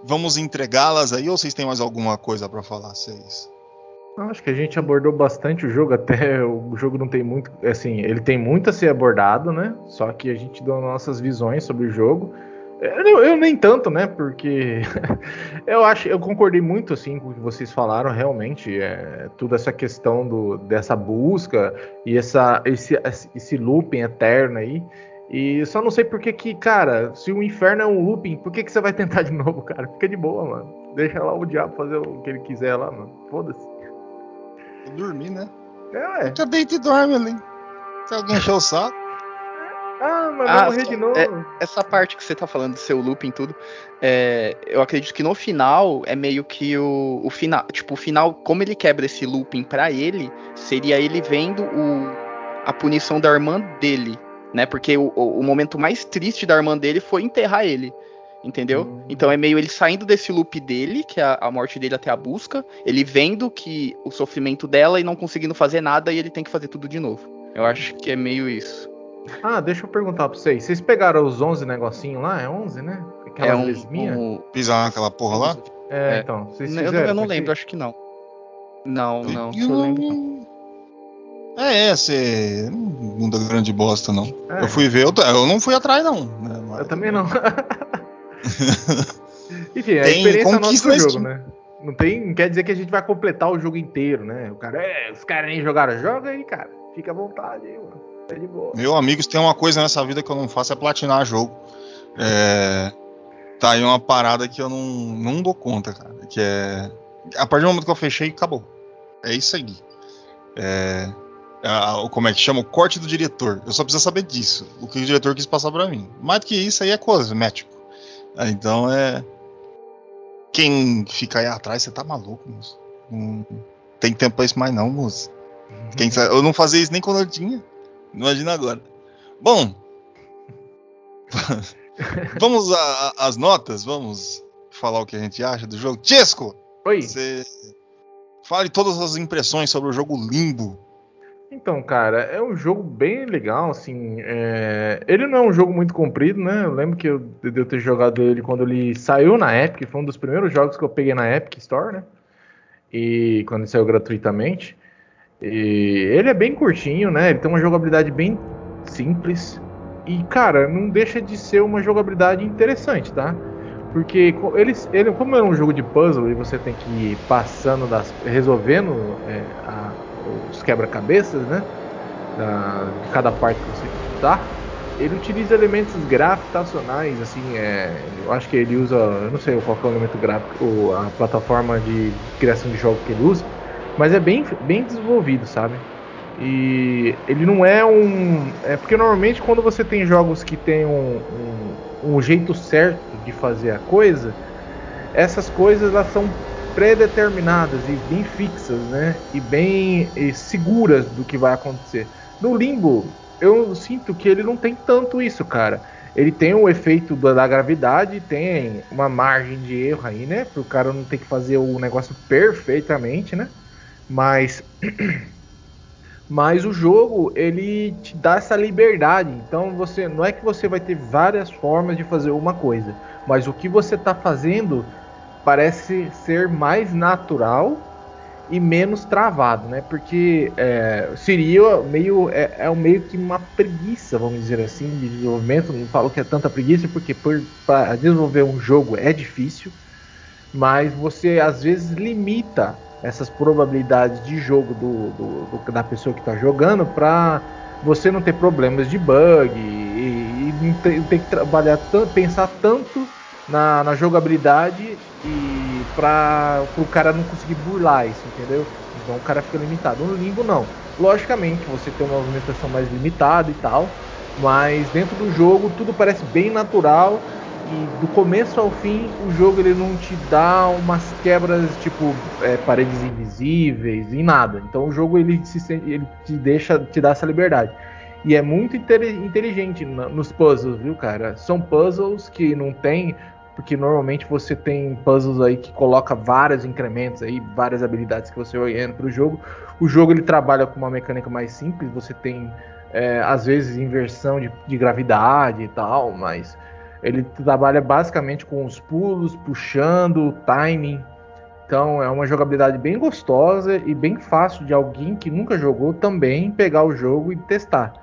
Vamos entregá-las aí ou vocês têm mais alguma coisa para falar, vocês? Acho que a gente abordou bastante o jogo, até o jogo não tem muito. Assim, ele tem muito a ser abordado, né? Só que a gente deu nossas visões sobre o jogo. Eu, eu nem tanto, né? Porque eu acho, eu concordei muito assim com o que vocês falaram, realmente. É, toda essa questão do, dessa busca e essa, esse, esse looping eterno aí. E só não sei por que que, cara, se o inferno é um looping, por que, que você vai tentar de novo, cara? Fica de boa, mano. Deixa lá o diabo fazer o que ele quiser lá, mano. Foda-se. Dormir, né? É, ué. Fica deita e dorme ali. Se alguém encher o saco. Ah, mas Ah, vai morrer de novo. é- Essa parte que você tá falando do seu looping e tudo, é, eu acredito que no final é meio que o, o final. Tipo, o final, como ele quebra esse looping pra ele, seria ele vendo o, a punição da irmã dele, né? Porque o, o, momento mais triste da irmã dele foi enterrar ele. Entendeu? Hum. Então é meio ele saindo desse loop dele, que é a, a morte dele até a busca, ele vendo que o sofrimento dela e não conseguindo fazer nada e ele tem que fazer tudo de novo. Eu acho que é meio isso. Ah, deixa eu perguntar pra vocês. Vocês pegaram os 11 negocinhos lá? É 11, né? Aquelas é um, lesminhas? um- Pisar naquela porra lá. É, é. então. Vocês eu, não- fizeram eu não com lembro, acho que não. Não, não, Eu eu lembro não. É, é, você. Não dá grande bosta, não. É, Eu fui ver, eu, eu não fui atrás, não. né, mas- Eu também não. Enfim, a Tem experiência nossa do jogo, né? Não, tem, não quer dizer que a gente vai completar o jogo inteiro, né? O cara, é, os caras nem jogaram. Joga aí, cara. Fica à vontade aí, mano. É de boa. Meu amigo, se tem uma coisa nessa vida que eu não faço é platinar jogo. É, Tá aí uma parada que eu não, não dou conta, cara. Que é. A partir do momento que eu fechei, acabou. É isso aí. É. a- como é que chama? O corte do diretor. Eu só preciso saber disso. O que o diretor quis passar pra mim. Mais do que isso aí é cosmético. Ah, Então é. Quem fica aí atrás, você tá maluco, moço. Não tem tempo pra isso mais não, moço. Quem sabe, eu não fazia isso nem quando eu tinha. Imagina agora. Bom, vamos às notas, vamos falar o que a gente acha do jogo. Chesco! Oi. Você fale todas as impressões sobre o jogo Limbo. Então, cara, é um jogo bem legal, assim. É... Ele não é um jogo muito comprido, né? Eu lembro que eu, de eu ter jogado ele quando ele saiu na Epic, foi um dos primeiros jogos que eu peguei na Epic Store, né? E quando ele saiu gratuitamente. E ele é bem curtinho, né? Ele tem uma jogabilidade bem simples. E, cara, não deixa de ser uma jogabilidade interessante, tá? Porque ele, ele, como é um jogo de puzzle e você tem que ir passando, das, resolvendo é, a, os quebra-cabeças, né? Da, de cada parte que você tá, ele utiliza elementos gravitacionais, assim, é, eu acho que ele usa, eu não sei qual é o elemento gráfico, a plataforma de criação de jogo que ele usa, mas é bem, bem desenvolvido, sabe? E ele não é um. É porque normalmente quando você tem jogos que tem um, um, um jeito certo de fazer a coisa, essas coisas elas são pré-determinadas e bem fixas, né? E bem e seguras do que vai acontecer. No Limbo, eu sinto que ele não tem tanto isso, cara. Ele tem o efeito da gravidade, tem uma margem de erro aí, né? Para o cara não ter que fazer o negócio perfeitamente, né? Mas mas o jogo ele te dá essa liberdade. Então você não é que você vai ter várias formas de fazer uma coisa, mas o que você está fazendo parece ser mais natural e menos travado, né? Porque é, seria meio é, é meio que uma preguiça, vamos dizer assim, de desenvolvimento. Não falo que é tanta preguiça porque para desenvolver um jogo é difícil, mas você às vezes limita essas probabilidades de jogo do, do, do da pessoa que está jogando para você não ter problemas de bug e, e ter, ter, que trabalhar pensar tanto na, na jogabilidade e para o cara não conseguir burlar isso, entendeu? Então o cara fica limitado. No limbo não. Logicamente você tem uma movimentação mais limitada e tal, mas dentro do jogo tudo parece bem natural do começo ao fim o jogo ele não te dá umas quebras tipo é, paredes invisíveis e nada. Então o jogo ele, se, ele te deixa te dá essa liberdade. E é muito inteligente nos puzzles, viu, cara? São puzzles que não tem porque normalmente você tem puzzles aí que coloca vários incrementos aí, várias habilidades que você vai para o jogo. O jogo ele trabalha com uma mecânica mais simples, você tem é, às vezes inversão de, de, gravidade e tal, mas ele trabalha basicamente com os pulos, puxando, timing. Então é uma jogabilidade bem gostosa e bem fácil de alguém que nunca jogou também pegar o jogo e testar.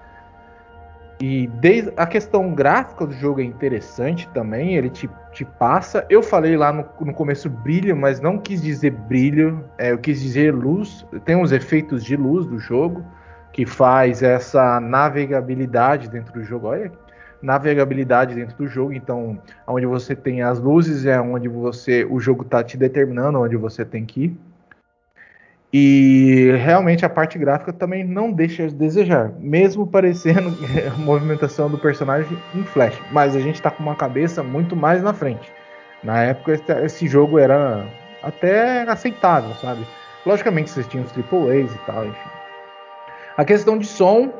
E desde a questão gráfica do jogo é interessante também, ele te, te passa. Eu falei lá no, no começo brilho, mas não quis dizer brilho, é, eu quis dizer luz. Tem uns efeitos de luz do jogo que faz essa navegabilidade dentro do jogo. Olha, navegabilidade dentro do jogo. Então, onde você tem as luzes é onde você o jogo está te determinando onde você tem que ir. E realmente a parte gráfica também não deixa a desejar, mesmo parecendo a movimentação do personagem em Flash. Mas a gente está com uma cabeça muito mais na frente. Na época esse jogo era até aceitável, sabe? Logicamente vocês tinham os AAAs e tal, enfim. A questão de som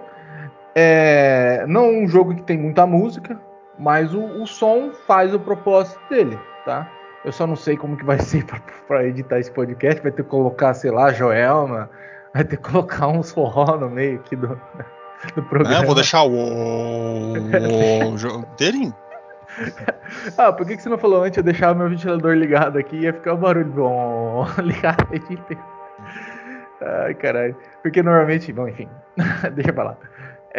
é não um jogo que tem muita música, mas o, o som faz o propósito dele, tá? Eu só não sei como que vai ser para editar esse podcast. Vai ter que colocar, sei lá, Joelma. Vai ter que colocar uns forró no meio aqui do, do programa. É, vou deixar o. o... Inteirinho. ah, por que, que você não falou antes? Eu deixava meu ventilador ligado aqui e ia ficar o barulho bom. ligado aí inteiro. Ai, caralho. Porque normalmente. Bom, enfim. deixa pra lá.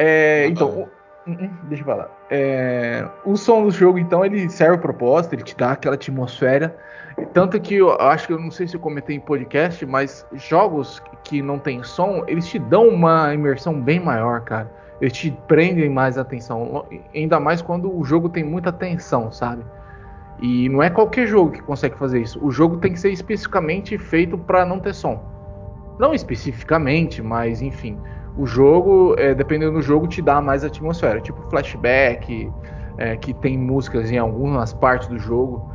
É, então, Uhum, deixa eu falar. É, o som do jogo, então, ele serve a propósito, ele te dá aquela atmosfera. Tanto que eu acho que eu não sei se eu comentei em podcast, mas jogos que não tem som, eles te dão uma imersão bem maior, cara. Eles te prendem mais atenção. Ainda mais quando o jogo tem muita tensão, sabe? E não é qualquer jogo que consegue fazer isso. O jogo tem que ser especificamente feito para não ter som. Não especificamente, mas enfim o jogo, é, dependendo do jogo, te dá mais atmosfera. Tipo flashback, é, que tem músicas em algumas partes do jogo.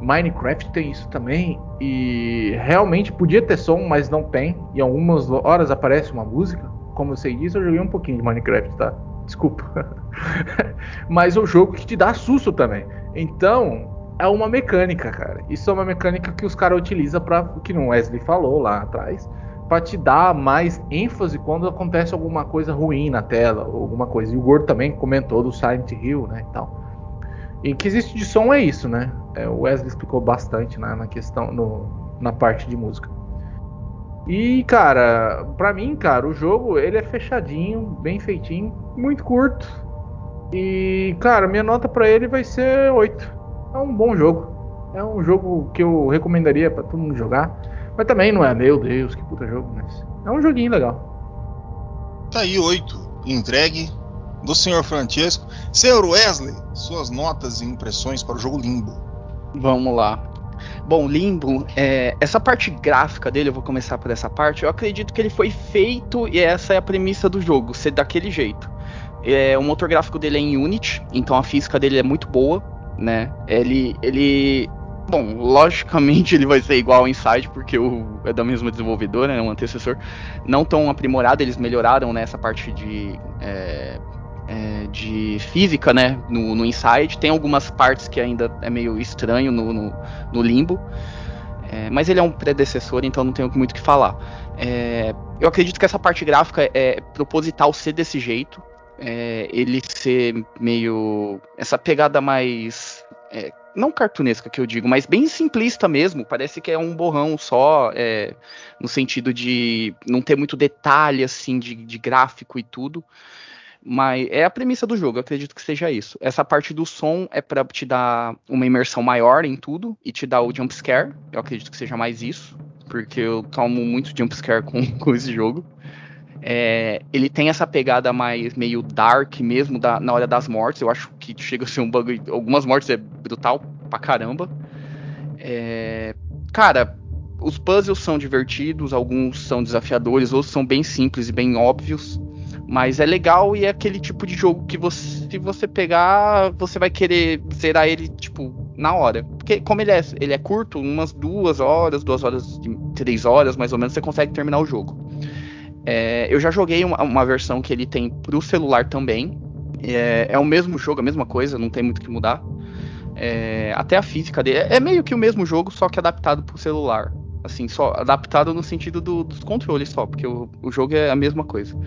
Minecraft tem isso também e realmente podia ter som, mas não tem. E algumas horas aparece uma música. Como eu sei disso, eu joguei um pouquinho de Minecraft, tá? Desculpa. mas é um jogo que te dá susto também. Então, é uma mecânica, cara. Isso é uma mecânica que os caras utilizam para que o Wesley falou lá atrás, para te dar mais ênfase quando acontece alguma coisa ruim na tela, alguma coisa. E o Gordo também comentou do Silent Hill, né, e tal. E que existe de som é isso, né? É, o Wesley explicou bastante na, na questão, no, na parte de música. E, cara, pra mim, cara, o jogo ele é fechadinho, bem feitinho, muito curto. E, cara, minha nota para ele vai ser 8 é um bom jogo. É um jogo que eu recomendaria para todo mundo jogar. Mas também não é, meu Deus, que puta jogo, mas é um joguinho legal. Tá aí, 8. Entregue do senhor Francesco. Senhor Wesley, suas notas e impressões para o jogo Limbo. Vamos lá. Bom, Limbo, é, essa parte gráfica dele, eu vou começar por essa parte. Eu acredito que ele foi feito e essa é a premissa do jogo, ser daquele jeito. É, o motor gráfico dele é em Unity, então a física dele é muito boa né? Ele, ele, bom, logicamente ele vai ser igual ao Inside porque o, é da mesma desenvolvedora, é né, um antecessor, não tão aprimorado, eles melhoraram nessa né, parte de é, é, de física, né, no, no, Inside. Tem algumas partes que ainda é meio estranho no, no, no Limbo, é, mas ele é um predecessor, então não tenho muito o que falar. É, eu acredito que essa parte gráfica é proposital ser desse jeito, é, ele ser meio. essa pegada mais. É, não cartunesca que eu digo, mas bem simplista mesmo. Parece que é um borrão só, é, no sentido de não ter muito detalhe assim de, de, gráfico e tudo. Mas é a premissa do jogo, eu acredito que seja isso. Essa parte do som é para te dar uma imersão maior em tudo e te dar o jump scare. Eu acredito que seja mais isso, porque eu tomo muito jump scare com, com esse jogo. É, ele tem essa pegada mais meio dark mesmo da, na hora das mortes. Eu acho que chega a ser um bug. Algumas mortes é brutal pra caramba. É, cara, os puzzles são divertidos, alguns são desafiadores, outros são bem simples e bem óbvios. Mas é legal e é aquele tipo de jogo que você, se você pegar, você vai querer zerar ele, tipo, na hora. Porque como ele é, ele é curto, umas duas horas, duas horas, três horas, mais ou menos, você consegue terminar o jogo. É, eu já joguei uma, uma, versão que ele tem pro celular também. É, é, o mesmo jogo, a mesma coisa, não tem muito que mudar. É, até a física dele é meio que o mesmo jogo, só que adaptado pro celular. Assim, só adaptado no sentido do, dos controles só, porque o, o jogo é a mesma coisa.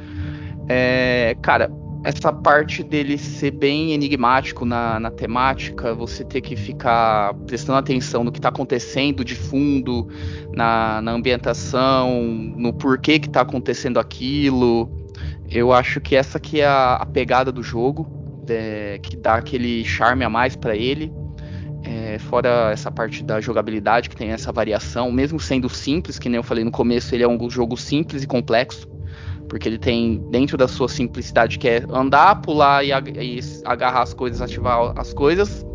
É, cara, essa parte dele ser bem enigmático na, na, temática, você ter que ficar prestando atenção no que está acontecendo de fundo, na, na, ambientação, no porquê que está acontecendo aquilo. Eu acho que essa que é a, a pegada do jogo, é, que dá aquele charme a mais para ele. É, fora essa parte da jogabilidade, que tem essa variação, mesmo sendo simples, que nem eu falei no começo, ele é um jogo simples e complexo porque ele tem, dentro da sua simplicidade, que é andar, pular e, agarrar as coisas, ativar as coisas,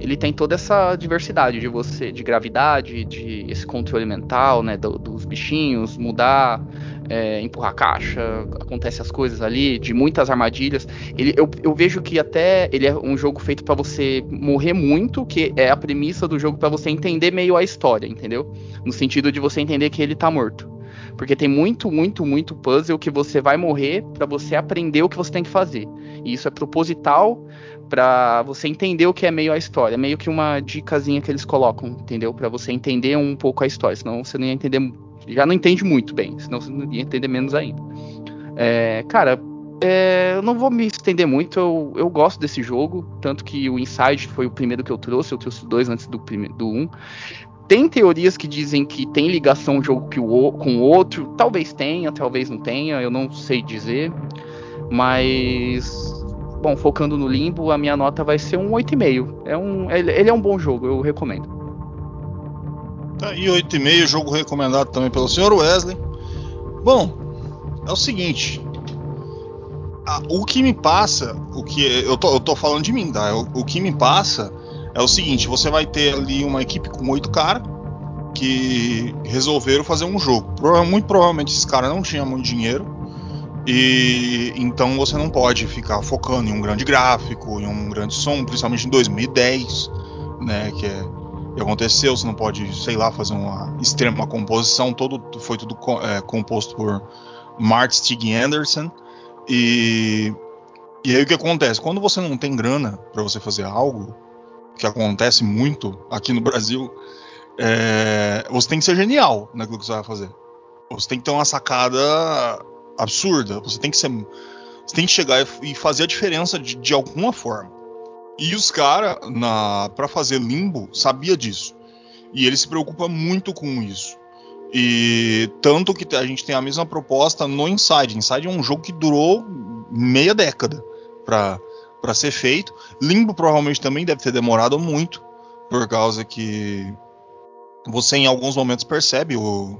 ele tem toda essa diversidade de você, de gravidade, de esse controle mental, né, do, dos bichinhos, mudar, é, empurrar a caixa, acontece as coisas ali, de muitas armadilhas. Ele, eu, eu vejo que até ele é um jogo feito para você morrer muito, que é a premissa do jogo para você entender meio a história, entendeu? No sentido de você entender que ele tá morto. Porque tem muito, muito, muito puzzle que você vai morrer para você aprender o que você tem que fazer. E isso é proposital para você entender o que é meio a história. É meio que uma dicasinha que eles colocam, entendeu? Para você entender um pouco a história. Senão você não ia entender. Já não entende muito bem, senão você não ia entender menos ainda. É, cara, é, eu não vou me estender muito, eu, eu, gosto desse jogo, tanto que o Inside foi o primeiro que eu trouxe, eu trouxe dois antes do, do um. Tem teorias que dizem que tem ligação um jogo o, com o outro. Talvez tenha, talvez não tenha, eu não sei dizer. Mas. Bom, focando no limbo, a minha nota vai ser um 8,5. É um, ele, ele é um bom jogo, eu recomendo. Tá aí 8,5, jogo recomendado também pelo senhor Wesley. Bom, é o seguinte. A, o que me passa, o que eu tô, eu tô falando de mim, tá? O, o que me passa é o seguinte: você vai ter ali uma equipe com oito caras que resolveram fazer um jogo. Muito provavelmente esses caras não tinham muito dinheiro. E então você não pode ficar focando em um grande gráfico, em um grande som, principalmente em 2010, né? Que é, que aconteceu, você não pode, sei lá, fazer uma extrema composição, todo foi tudo é, composto por Mart Stig Anderson. E, e aí o que acontece? Quando você não tem grana para você fazer algo, que acontece muito aqui no Brasil, é, você tem que ser genial naquilo que você vai fazer. Você tem que ter uma sacada absurda. Você tem que ser. Você tem que chegar e fazer a diferença de, de alguma forma. E os caras, para fazer limbo, sabia disso. E ele se preocupa muito com isso. E tanto que a gente tem a mesma proposta no Inside. Inside é um jogo que durou meia década para ser feito. Limbo provavelmente também deve ter demorado muito, por causa que você em alguns momentos percebe o,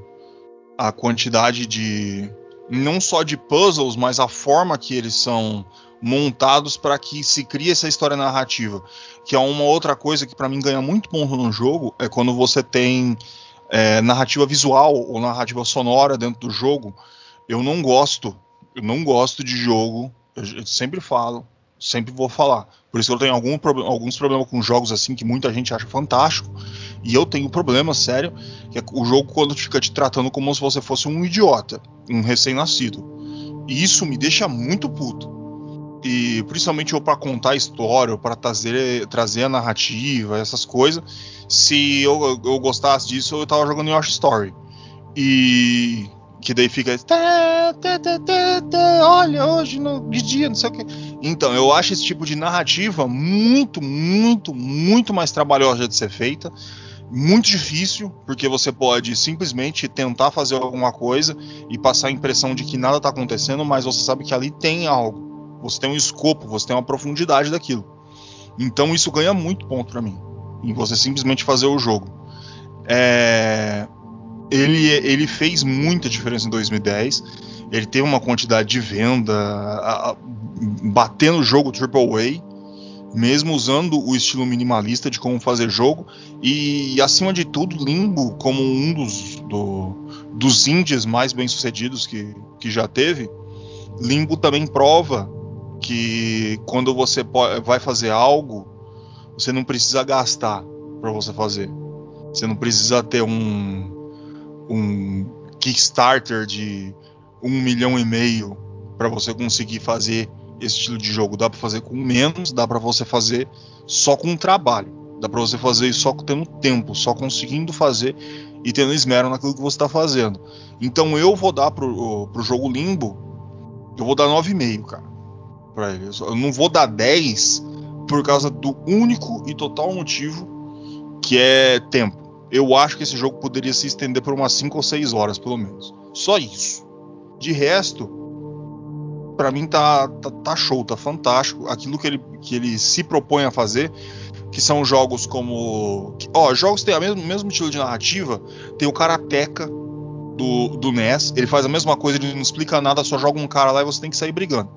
a quantidade de não só de puzzles, mas a forma que eles são montados para que se crie essa história narrativa, que é uma outra coisa que para mim ganha muito ponto no jogo é quando você tem é, narrativa visual ou narrativa sonora dentro do jogo. Eu não gosto, eu não gosto de jogo. Eu sempre falo, sempre vou falar. Por isso que eu tenho algum, alguns problemas com jogos assim que muita gente acha fantástico. E eu tenho um problema sério, que é o jogo quando fica te tratando como se você fosse um idiota, um recém-nascido. E isso me deixa muito puto. E principalmente eu para contar a história, para trazer, trazer a narrativa, essas coisas. Se eu, eu gostasse disso, eu tava jogando Yoshi Story. E que daí fica olha hoje no, de dia não sei o que então eu acho esse tipo de narrativa muito muito muito mais trabalhosa de ser feita muito difícil porque você pode simplesmente tentar fazer alguma coisa e passar a impressão de que nada está acontecendo mas você sabe que ali tem algo você tem um escopo você tem uma profundidade daquilo então isso ganha muito ponto para mim em você simplesmente fazer o jogo é ele, ele fez muita diferença em 2010. Ele teve uma quantidade de venda, a, a, batendo o jogo AAA, mesmo usando o estilo minimalista de como fazer jogo. E, acima de tudo, Limbo, como um dos, do, dos indies mais bem sucedidos que, que já teve, Limbo também prova que quando você vai fazer algo, você não precisa gastar para você fazer. Você não precisa ter um, um Kickstarter de um milhão e meio para você conseguir fazer esse estilo de jogo. Dá para fazer com menos, dá para você fazer só com trabalho. Dá para você fazer só tendo tempo, só conseguindo fazer e tendo esmero naquilo que você está fazendo. Então eu vou dar pro, pro jogo Limbo, eu vou dar 9,5, cara. Pra ele. Eu não vou dar 10 por causa do único e total motivo que é tempo eu acho que esse jogo poderia se estender por umas 5 ou 6 horas, pelo menos. Só isso. De resto, para mim tá, tá, tá, show, tá fantástico. Aquilo que ele, que ele se propõe a fazer, que são jogos como. Ó, jogos têm o mesmo, mesmo estilo de narrativa. Tem o Karateka do, do NES. Ele faz a mesma coisa, ele não explica nada, só joga um cara lá e você tem que sair brigando.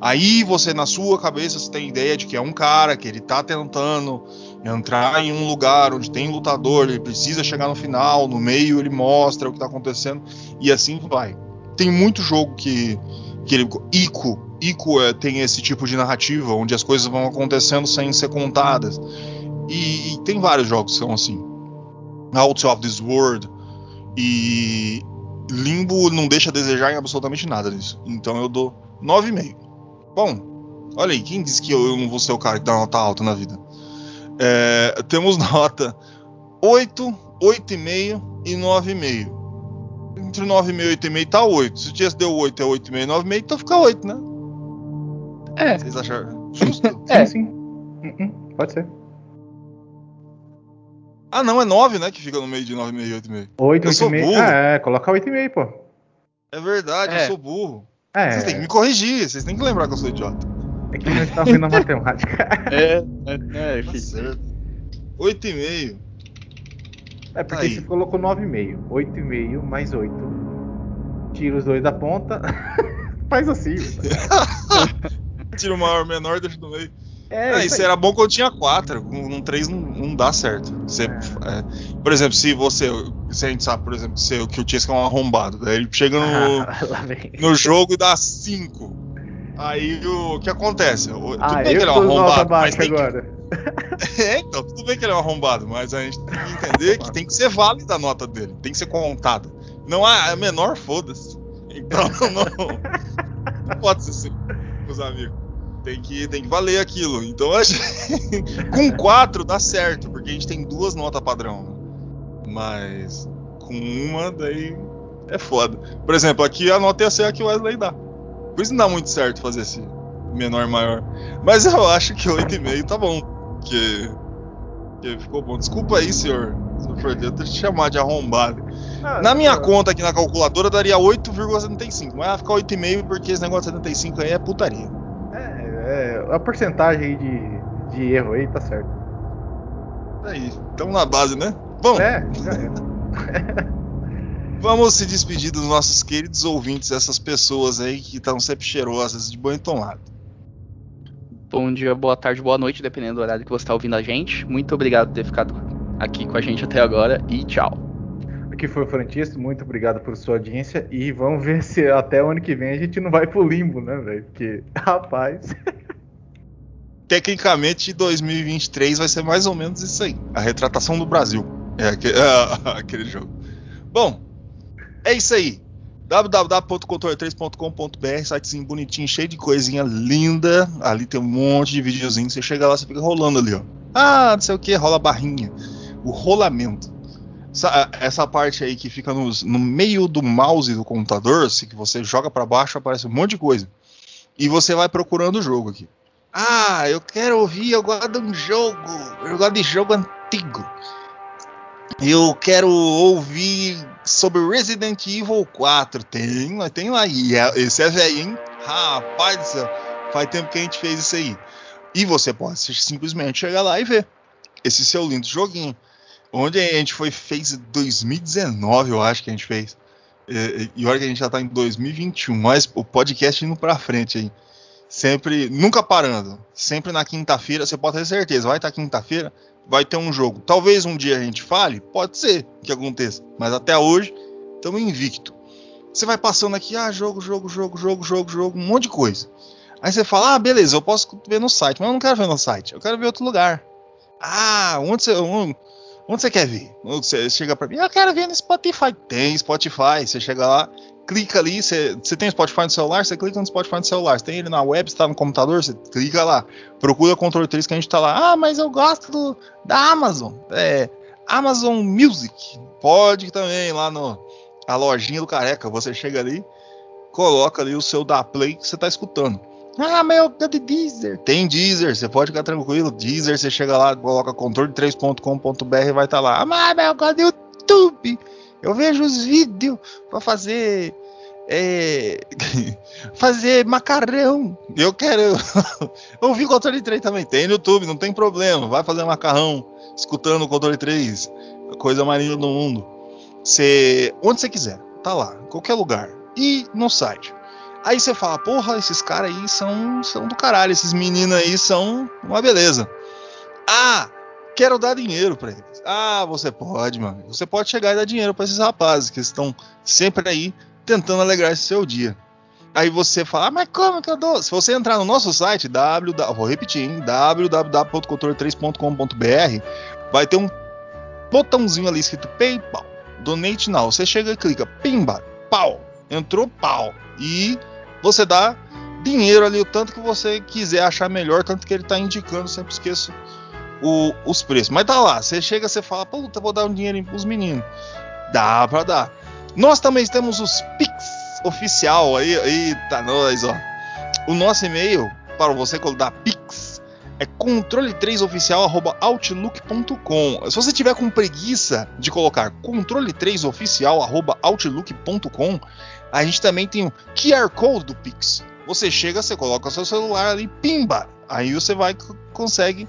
Aí você, na sua cabeça, você tem ideia de que é um cara que ele tá tentando entrar em um lugar onde tem lutador, ele precisa chegar no final, no meio ele mostra o que tá acontecendo e assim vai. Tem muito jogo que, que ele. Ico. Ico é, tem esse tipo de narrativa onde as coisas vão acontecendo sem ser contadas. E, e tem vários jogos que são assim. Out of This World. E Limbo não deixa a desejar em absolutamente nada disso. Então eu dou 9,5. Bom, olha aí, quem disse que eu, eu não vou ser o cara que dá nota alta na vida? É, temos nota 8, 8,5 e 9,5. Entre 9,5 e 8,5 tá 8. Se o Tias deu 8 é 8,5 e 9,5, então fica 8, né? É. Vocês acharam justo? é. Sim. Uh -uh, pode ser. Ah, não, é 9, né? Que fica no meio de 9,5 e 8,5. 8, 8,5. Ah, é, coloca 8,5, pô. É verdade, é. eu sou burro. É. Vocês têm que me corrigir, vocês têm que lembrar que eu sou idiota. É que não está ouvindo a matemática. é, é, é, tá certo. 8,5. É porque Aí. você colocou 9,5. 8,5 mais 8. Tira os dois da ponta. Faz assim. Tira o maior, menor, deixa no meio. É, ah, isso, isso era bom quando tinha 4. Um 3 não, não dá certo. Você, é. É, por exemplo, se você. Se a gente sabe, por exemplo, se, que o Chesca é um arrombado, daí ele chega no, no jogo e dá 5. Aí o que acontece? Ah, bem eu que ele é um arrombado, mas tem agora. Que, É, então, tudo bem que ele é um arrombado, mas a gente tem que entender que tem que ser válida a nota dele, tem que ser contada. Não há é menor, foda-se. Então não, não pode ser assim, meus amigos. Tem que, tem que valer aquilo. Então a gente, com 4 dá certo, porque a gente tem duas notas padrão. Né? Mas com uma, daí é foda. Por exemplo, aqui a nota ia ser a que o Wesley dá. Por isso não dá muito certo fazer esse menor maior. Mas eu acho que 8,5 tá bom. Porque, porque ficou bom. Desculpa aí, senhor. Senhor eu te chamar de arrombado. Ah, na minha conta aqui na calculadora daria 8,75. Mas vai ficar 8,5 porque esse negócio de 75 aí é putaria. É, é a porcentagem de, de erro aí tá certo. Aí, estamos na base, né? Bom. É, já é. Vamos se despedir dos nossos queridos ouvintes, essas pessoas aí que estão sempre cheirosas de banho tomado. Bom dia, boa tarde, boa noite, dependendo do horário que você está ouvindo a gente. Muito obrigado por ter ficado aqui com a gente até agora e tchau. Aqui foi o Frantista, muito obrigado por sua audiência e vamos ver se até o ano que vem a gente não vai pro limbo, né, velho? Porque, rapaz. Tecnicamente, 2023 vai ser mais ou menos isso aí a retratação do Brasil. É aquele, é, aquele jogo. Bom, é isso aí. www.controle3.com.br, sitezinho bonitinho, cheio de coisinha linda. Ali tem um monte de videozinho. Você chega lá, você fica rolando ali, ó. Ah, não sei o que, rola barrinha. O rolamento. Essa, essa parte aí que fica nos, no meio do mouse do computador, se que você joga para baixo, aparece um monte de coisa. E você vai procurando o jogo aqui. Ah, eu quero ouvir, eu gosto de um jogo. Eu gosto de jogo antigo. Eu quero ouvir sobre Resident Evil 4. Tem, tem lá. E é, esse é velho, hein? Rapaz. Faz tempo que a gente fez isso aí. E você pode simplesmente chegar lá e ver esse seu lindo joguinho. Onde a gente foi, fez 2019, eu acho que a gente fez. E, e olha que a gente já tá em 2021, mas o podcast indo pra frente aí. Sempre, nunca parando. Sempre na quinta-feira, você pode ter certeza, vai estar quinta-feira, vai ter um jogo. Talvez um dia a gente fale, pode ser que aconteça, mas até hoje estamos invicto. Você vai passando aqui, ah, jogo, jogo, jogo, jogo, jogo, jogo, um monte de coisa. Aí você fala, ah, beleza, eu posso ver no site, mas eu não quero ver no site, eu quero ver outro lugar. Ah, onde você, onde, você quer ver? Você chega para mim, eu quero ver no Spotify. Tem Spotify, você chega lá, clica ali, você, você tem Spotify no celular, você clica no Spotify no celular, você tem ele na web, está no computador, você clica lá, procura o controle 3 que a gente está lá. Ah, mas eu gosto do, da Amazon, é, Amazon Music. Pode também lá no a lojinha do careca, você chega ali, coloca ali o seu da Play que você está escutando. Ah, mas eu gosto de Deezer. Tem Deezer, você pode ficar tranquilo. Deezer, você chega lá, coloca controle3.com.br e vai estar tá lá. Ah, mas eu gosto de YouTube. Eu vejo os vídeos para fazer é, fazer macarrão. Eu quero ouvir o controle 3 também. Tem no YouTube, não tem problema. Vai fazer macarrão escutando o controle 3. Coisa mais linda do mundo. Onde você quiser, tá lá, em qualquer lugar. E no site. Aí você fala, porra, esses caras aí são, são do caralho, esses meninos aí são uma beleza. Ah, quero dar dinheiro para eles. Ah, você pode, mano. Você pode chegar e dar dinheiro para esses rapazes que estão sempre aí tentando alegrar esse seu dia. Aí você fala, ah, mas como que eu dou? Se você entrar no nosso site, www, vou repetir, www.controle3.com.br, vai ter um botãozinho ali escrito PayPal, Donate Now. Você chega e clica, pimba, pau, entrou pau. E você dá dinheiro ali, o tanto que você quiser achar melhor, tanto que ele está indicando, sempre esqueço o, os preços. Mas tá lá, você chega, você fala, puta, vou dar um dinheiro pros meninos. Dá pra dar. Nós também temos os Pix oficial aí, aí tá nós, ó. O nosso e-mail para você dar Pix é controle3oficial@outlook.com. Se você tiver com preguiça de colocar controle3oficial@outlook.com, a gente também tem o QR Code do Pix. Você chega, você coloca seu celular ali, pimba, aí você vai consegue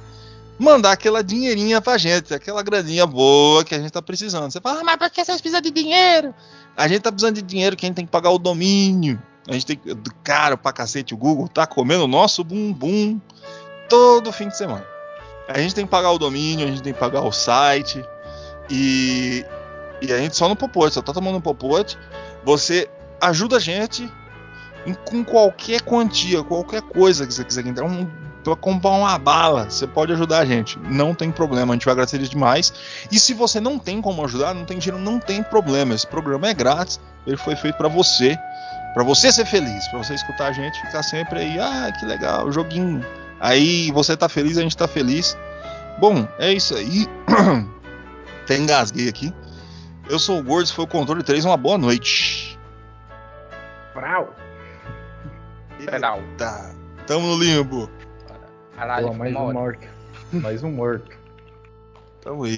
mandar aquela dinheirinha pra gente, aquela graninha boa que a gente tá precisando. Você fala, ah, mas por que vocês precisam de dinheiro? A gente tá precisando de dinheiro, quem tem que pagar o domínio. A gente tem caro pra cacete, o Google tá comendo o nosso bumbum todo fim de semana. A gente tem que pagar o domínio, a gente tem que pagar o site e, e a gente só no popote, só tá tomando um popote. Você ajuda a gente em, com qualquer quantia, qualquer coisa que você quiser entrar. Um para comprar uma bala, você pode ajudar a gente. Não tem problema, a gente vai agradecer demais. E se você não tem como ajudar, não tem dinheiro, não tem problema. Esse programa é grátis, ele foi feito para você, para você ser feliz, para você escutar a gente, ficar sempre aí, ah, que legal, joguinho. Aí você tá feliz, a gente tá feliz. Bom, é isso aí. Até engasguei aqui. Eu sou o Gordo, foi o Controle 3, uma boa noite. Frau. Federal. Tá. Tamo no limbo. Caralho, Pô, mais um morto. Mais um morto. Tamo aí.